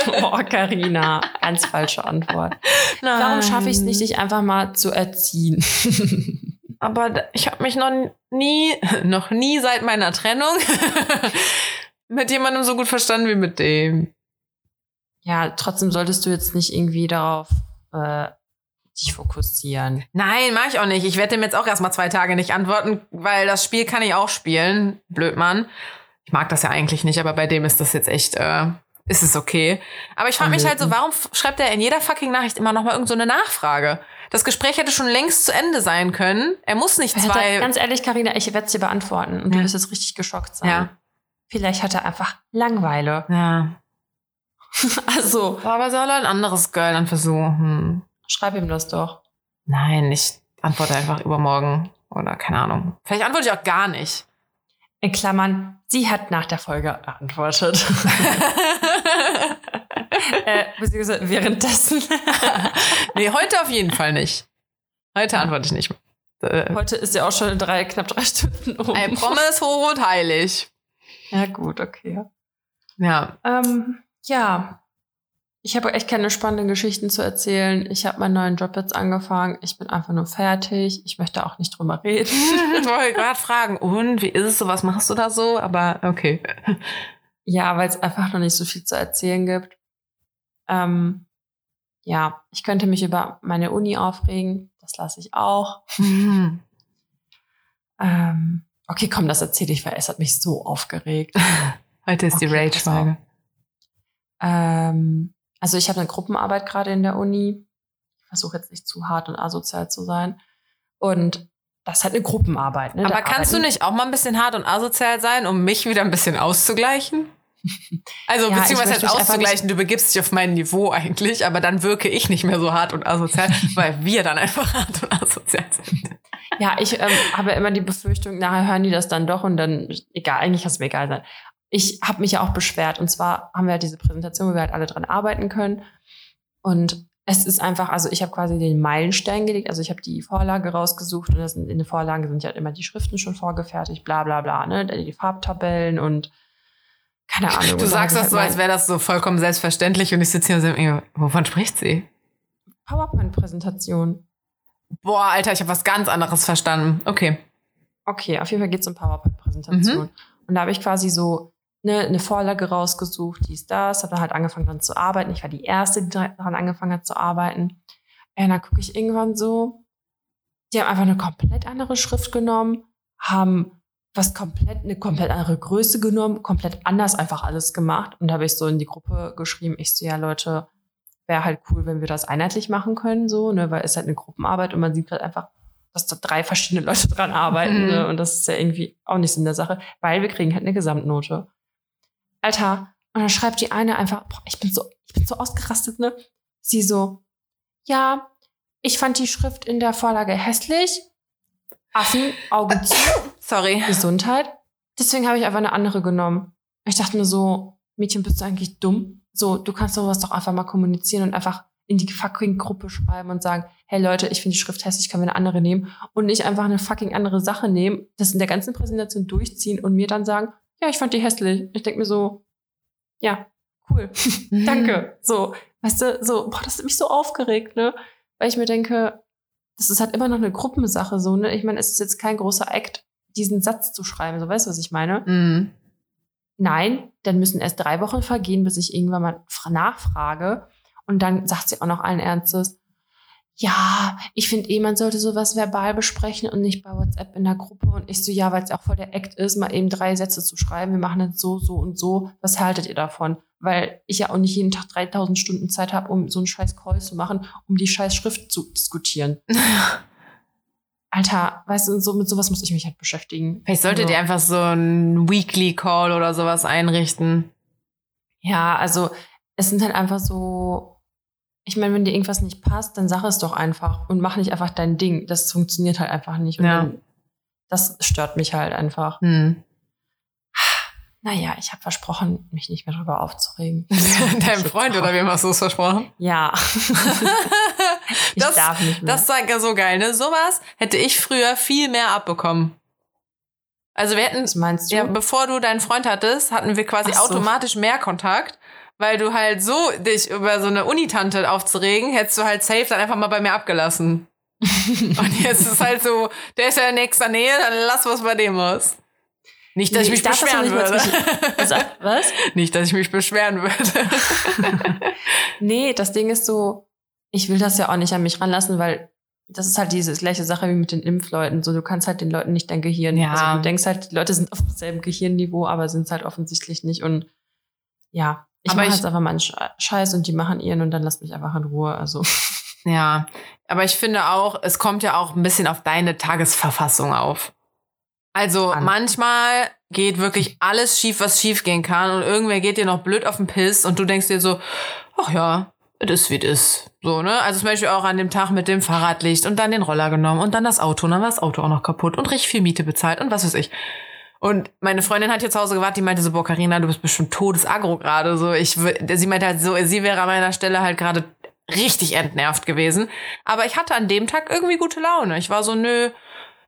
Oh, Carina, ganz falsche Antwort. Warum schaffe ich es nicht, dich einfach mal zu erziehen? Aber ich habe mich noch nie, noch nie seit meiner Trennung mit jemandem so gut verstanden wie mit dem. ja, trotzdem solltest du jetzt nicht irgendwie darauf äh, dich fokussieren. Nein, mach ich auch nicht. Ich werde dem jetzt auch erstmal zwei Tage nicht antworten, weil das Spiel kann ich auch spielen. Blöd, Mann. Ich mag das ja eigentlich nicht, aber bei dem ist das jetzt echt, äh, ist es okay. Aber ich frage mich halt so, warum schreibt er in jeder fucking Nachricht immer noch mal irgend so eine Nachfrage? Das Gespräch hätte schon längst zu Ende sein können. Er muss nicht Hätte, zwei. ganz ehrlich, Karina, ich werde es dir beantworten und Ja. du wirst jetzt richtig geschockt sein. Ja. Vielleicht hat er einfach Langweile. ja. Also, Aber soll er ein anderes Girl dann versuchen? schreib ihm das doch. Nein, ich antworte einfach übermorgen. Oder keine Ahnung. Vielleicht antworte ich auch gar nicht. In Klammern, sie hat nach der Folge geantwortet. äh, beziehungsweise währenddessen. nee, heute auf jeden Fall nicht. Heute antworte ich nicht. Äh, Heute ist ja auch schon drei, knapp drei Stunden um. I promise hoch und heilig. Ja, gut, okay. Ja. Ähm, ja. Ich habe echt keine spannenden Geschichten zu erzählen. Ich habe meinen neuen Job jetzt angefangen. Ich bin einfach nur fertig. Ich möchte auch nicht drüber reden. Ich wollte gerade fragen, und wie ist es so? Was machst du da so? Aber okay. Ja, weil es einfach noch nicht so viel zu erzählen gibt. Ähm, ja, ich könnte mich über meine Uni aufregen. Das lasse ich auch. Ähm, okay, komm, das erzähle ich, weil es hat mich so aufgeregt. Heute ist die Okay, Rage-Folge. Ähm, also ich habe eine Gruppenarbeit gerade in der Uni. Ich versuche jetzt nicht zu hart und asozial zu sein. Und das ist halt eine Gruppenarbeit. Ne? Aber Da kannst du nicht auch mal ein bisschen hart und asozial sein, um mich wieder ein bisschen auszugleichen? Also, Ja, beziehungsweise einfach auszugleichen, du begibst dich auf mein Niveau eigentlich, aber dann wirke ich nicht mehr so hart und asozial, weil wir dann einfach hart und asozial sind. Ja, ich ähm, habe immer die Befürchtung, nachher hören die das dann doch und dann, egal, eigentlich kann es mir egal sein. Ich habe mich ja auch beschwert und zwar haben wir ja diese Präsentation, wo wir halt alle dran arbeiten können. Und es ist einfach, also ich habe quasi den Meilenstein gelegt, also ich habe die Vorlage rausgesucht und sind, in der Vorlage sind ja immer die Schriften schon vorgefertigt, bla bla bla, ne? Die Farbtabellen und keine Ahnung. Du sagst das ich so, halt als wäre das so vollkommen selbstverständlich und ich sitze hier und sage, wovon spricht sie? PowerPoint-Präsentation. Boah, Alter, ich habe was ganz anderes verstanden. Okay. Okay, auf jeden Fall geht es um PowerPoint-Präsentation. Und da habe ich quasi so ne, eine Vorlage rausgesucht, dies, das, habe dann halt angefangen dran zu arbeiten. Ich war die Erste, die daran angefangen hat zu arbeiten. Und dann gucke ich irgendwann so, die haben einfach eine komplett andere Schrift genommen, haben was komplett, eine komplett andere Größe genommen, komplett anders einfach alles gemacht. Und da habe ich so in die Gruppe geschrieben, ich so, ja Leute, wäre halt cool, wenn wir das einheitlich machen können, so, ne, weil es halt eine Gruppenarbeit und man sieht halt einfach, dass da drei verschiedene Leute dran arbeiten, Mhm. ne, und das ist ja irgendwie auch nicht Sinn der Sache, weil wir kriegen halt eine Gesamtnote. Alter, und dann schreibt die eine einfach, boah, ich bin so, ich bin so ausgerastet, ne? Sie so, ja, ich fand die Schrift in der Vorlage hässlich. Affen, Augen zu, Sorry. Gesundheit. Deswegen habe ich einfach eine andere genommen. Ich dachte mir so, Mädchen, bist du eigentlich dumm? So, du kannst sowas doch einfach mal kommunizieren und einfach in die fucking Gruppe schreiben und sagen, hey Leute, ich finde die Schrift hässlich, können wir eine andere nehmen und nicht einfach eine fucking andere Sache nehmen, das in der ganzen Präsentation durchziehen und mir dann sagen, ja, ich fand die hässlich. Ich denke mir so, ja, cool, danke. So, weißt du, so, boah, das hat mich so aufgeregt, ne? Weil ich mir denke, das ist halt immer noch eine Gruppensache, so, ne? Ich meine, es ist jetzt kein großer Act, diesen Satz zu schreiben, so, weißt du, was ich meine? Mhm. Nein, dann müssen erst drei Wochen vergehen, bis ich irgendwann mal fra- nachfrage. Und dann sagt sie auch noch allen Ernstes, ja, ich finde eh, man sollte sowas verbal besprechen und nicht bei WhatsApp in der Gruppe. Und ich so, ja, weil es auch voll der Act ist, mal eben drei Sätze zu schreiben. Wir machen das so, so und so. Was haltet ihr davon? Weil ich ja auch nicht jeden Tag 3000 Stunden Zeit habe, um so einen scheiß Call zu machen, um die scheiß Schrift zu diskutieren. Alter, weißt du, so mit sowas muss ich mich halt beschäftigen. Vielleicht solltet Also- ihr einfach so einen Weekly Call oder sowas einrichten. Ja, also es sind halt einfach so, ich meine, wenn dir irgendwas nicht passt, dann sag es doch einfach und mach nicht einfach dein Ding. Das funktioniert halt einfach nicht. Und Ja. dann, das stört mich halt einfach. Hm. Naja, ich habe versprochen, mich nicht mehr darüber aufzuregen. Deinem Freund oder wem hast du es versprochen? Ja, ich das, darf nicht mehr. das ist ja so geil, ne? Sowas hätte ich früher viel mehr abbekommen. Also wir hätten, Was meinst du? ja, bevor du deinen Freund hattest, hatten wir quasi so. automatisch mehr Kontakt, weil du halt so dich über so eine Unitante aufzuregen, hättest du halt safe dann einfach mal bei mir abgelassen. Und jetzt ist halt so, der ist ja in nächster Nähe, dann lass was bei dem aus. Nicht, dass Nee, ich mich doch beschweren nicht würde. zwischen- Was? Was? Nicht, dass ich mich beschweren würde. Nee, das Ding ist so, ich will das ja auch nicht an mich ranlassen, weil das ist halt diese gleiche Sache wie mit den Impfleuten. So, du kannst halt den Leuten nicht dein Gehirn. Ja. Also du denkst halt, die Leute sind auf demselben Gehirnniveau, aber sind es halt offensichtlich nicht. Und ja, ich Aber mache ich- jetzt einfach meinen Sche- Scheiß und die machen ihren und dann lass mich einfach in Ruhe. Also Ja, aber ich finde auch, es kommt ja auch ein bisschen auf deine Tagesverfassung auf. Also An. manchmal geht wirklich alles schief, was schief gehen kann und irgendwer geht dir noch blöd auf den Piss und du denkst dir so, ach ja, es ist wie es ist. So, ne? Also zum Beispiel auch an dem Tag mit dem Fahrradlicht und dann den Roller genommen und dann das Auto und dann war das Auto auch noch kaputt und richtig viel Miete bezahlt und was weiß ich. Und meine Freundin hat hier zu Hause gewartet, die meinte so, boah, Carina, du bist bestimmt todesagro gerade. So, ich, sie meinte halt so, sie wäre an meiner Stelle halt gerade richtig entnervt gewesen. Aber ich hatte an dem Tag irgendwie gute Laune. Ich war so, nö,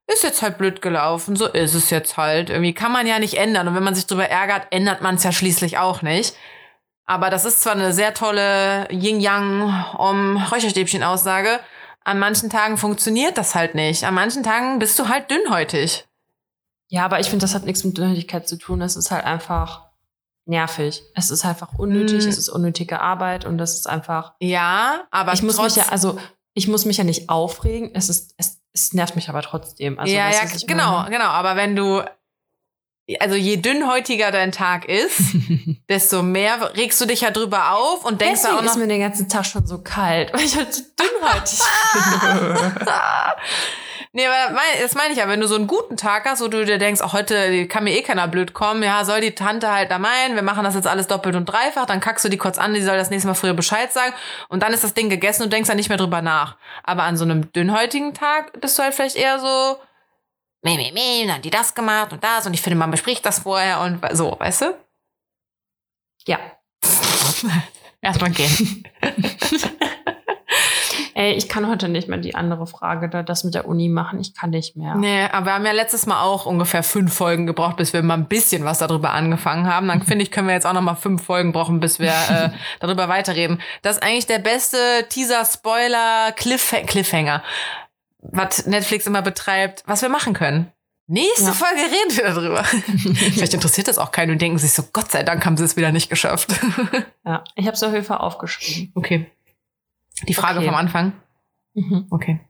ist jetzt halt blöd gelaufen, so ist es jetzt halt. Irgendwie kann man ja nicht ändern. Und wenn man sich drüber ärgert, ändert man es ja schließlich auch nicht. Aber das ist zwar eine sehr tolle Yin-Yang-Räucherstäbchen-Aussage. An manchen Tagen funktioniert das halt nicht. An manchen Tagen bist du halt dünnhäutig. Ja, aber ich finde, das hat nichts mit Dünnhäutigkeit zu tun. Es ist halt einfach nervig. Es ist einfach unnötig. Mm. Es ist unnötige Arbeit und das ist einfach. Ja, aber ich muss mich ja, also ich muss mich ja nicht aufregen. Es ist, es, es nervt mich aber trotzdem. Also, ja, ja, genau, meine? genau. Aber wenn du, also je dünnhäutiger dein Tag ist, desto mehr regst du dich ja drüber auf und denkst Deswegen auch noch, ist mir den ganzen Tag schon so kalt, weil ich halt so dünnhäutig bin. nee, aber das meine ich ja, wenn du so einen guten Tag hast, wo du dir denkst, auch heute kann mir eh keiner blöd kommen, ja, soll die Tante halt da meinen, wir machen das jetzt alles doppelt und dreifach, dann kackst du die kurz an, die soll das nächste Mal früher Bescheid sagen und dann ist das Ding gegessen und denkst dann nicht mehr drüber nach. Aber an so einem dünnhäutigen Tag bist du halt vielleicht eher so, meh, meh, meh, dann hat die das gemacht und das und ich finde, man bespricht das vorher und so, weißt du? ja. Erstmal gehen. Ey, ich kann heute nicht mehr die andere Frage, da das mit der Uni machen. Ich kann nicht mehr. Nee, aber wir haben ja letztes Mal auch ungefähr fünf Folgen gebraucht, bis wir mal ein bisschen was darüber angefangen haben. Dann finde ich, können wir jetzt auch noch mal fünf Folgen brauchen, bis wir äh, darüber weiterreden. Das ist eigentlich der beste Teaser, Spoiler, Cliff Cliffhanger, was Netflix immer betreibt, was wir machen können. Nächste Ja. Folge reden wir darüber. Vielleicht interessiert das auch keinen und denken sich so, Gott sei Dank haben sie es wieder nicht geschafft. Ja, ich habe es auf jeden Fall aufgeschrieben. okay. Die Frage Okay. vom Anfang. Mhm. Okay,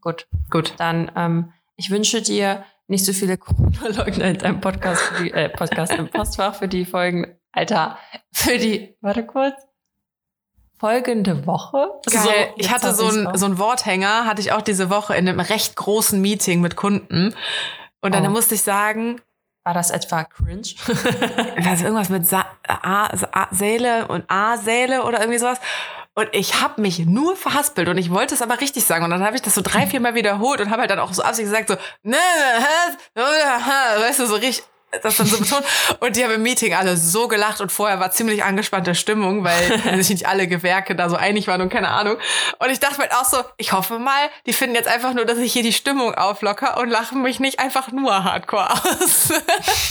Gut, gut. dann ähm, ich wünsche dir nicht so viele Corona-Leugner in deinem Podcast, für die, äh, Podcast im Postfach für die Folgen. Alter, für die, warte kurz, folgende Woche. Geil. So, ich hatte so einen so Worthänger, hatte ich auch diese Woche in einem recht großen Meeting mit Kunden. Und dann Oh. musste ich sagen, War das etwa cringe? was irgendwas mit Sa A, A, Säle und A-Säle oder irgendwie sowas. Und ich habe mich nur verhaspelt und ich wollte es aber richtig sagen. Und dann habe ich das so drei, vier Mal wiederholt und habe halt dann auch so absichtlich gesagt, so, ne, weißt du, so richtig, das dann so betont. Und die haben im Meeting alle so gelacht und vorher war ziemlich angespannte Stimmung, weil sich nicht alle Gewerke da so einig waren und keine Ahnung. Und ich dachte mir halt auch so, ich hoffe mal, die finden jetzt einfach nur, dass ich hier die Stimmung auflocker und lachen mich nicht einfach nur hardcore aus.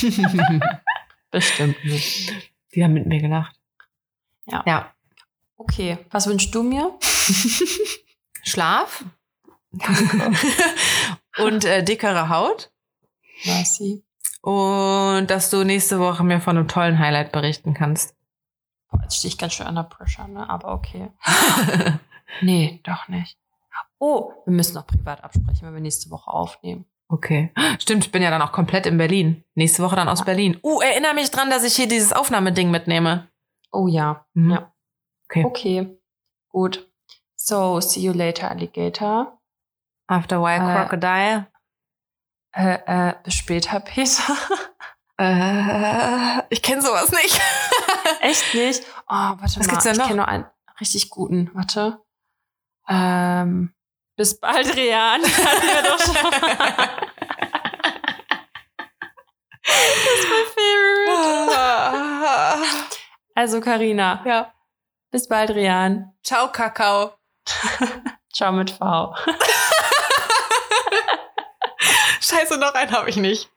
Bestimmt nicht. Die haben mit mir gelacht. Ja. Ja. Okay, was wünschst du mir? Schlaf. und äh, dickere Haut. Merci. Und dass du nächste Woche mir von einem tollen Highlight berichten kannst. Boah, jetzt stehe ich ganz schön under pressure, ne? Aber okay. Nee, doch nicht. Oh, wir müssen noch privat absprechen, wenn wir nächste Woche aufnehmen. Okay. Stimmt, ich bin ja dann auch komplett in Berlin. Nächste Woche dann aus Berlin. Uh, erinnere mich dran, dass ich hier dieses Aufnahmeding mitnehme. Oh ja. Mhm. Ja. Okay. Okay. Gut. So, see you later, Alligator. After While Äh. Crocodile. Äh, äh, bis später, Peter. Äh, ich kenne sowas nicht. Echt nicht? Oh, warte Was mal. gibt's denn ich noch? kenne noch einen richtig guten. Warte. Ähm, bis bald, Rian. Das ist mein Favorite. Also, Karina. ja. Bis bald, Rian. Ciao, Kakao. Ciao mit V. Scheiße, noch einen habe ich nicht.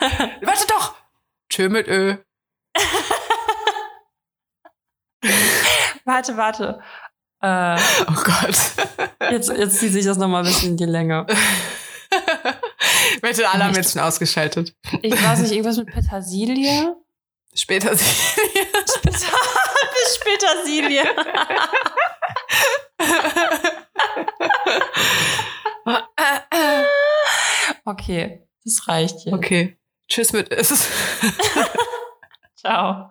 Warte doch. Tschö mit Ö. Warte, warte. Äh, Oh Gott. jetzt, jetzt zieht sich das nochmal ein bisschen in die Länge. Wette, alle haben jetzt schon ausgeschaltet. Ich weiß nicht, irgendwas mit Petersilie? Bis Petersilie. okay, das reicht jetzt. Okay. Tschüss mit Is. Ciao.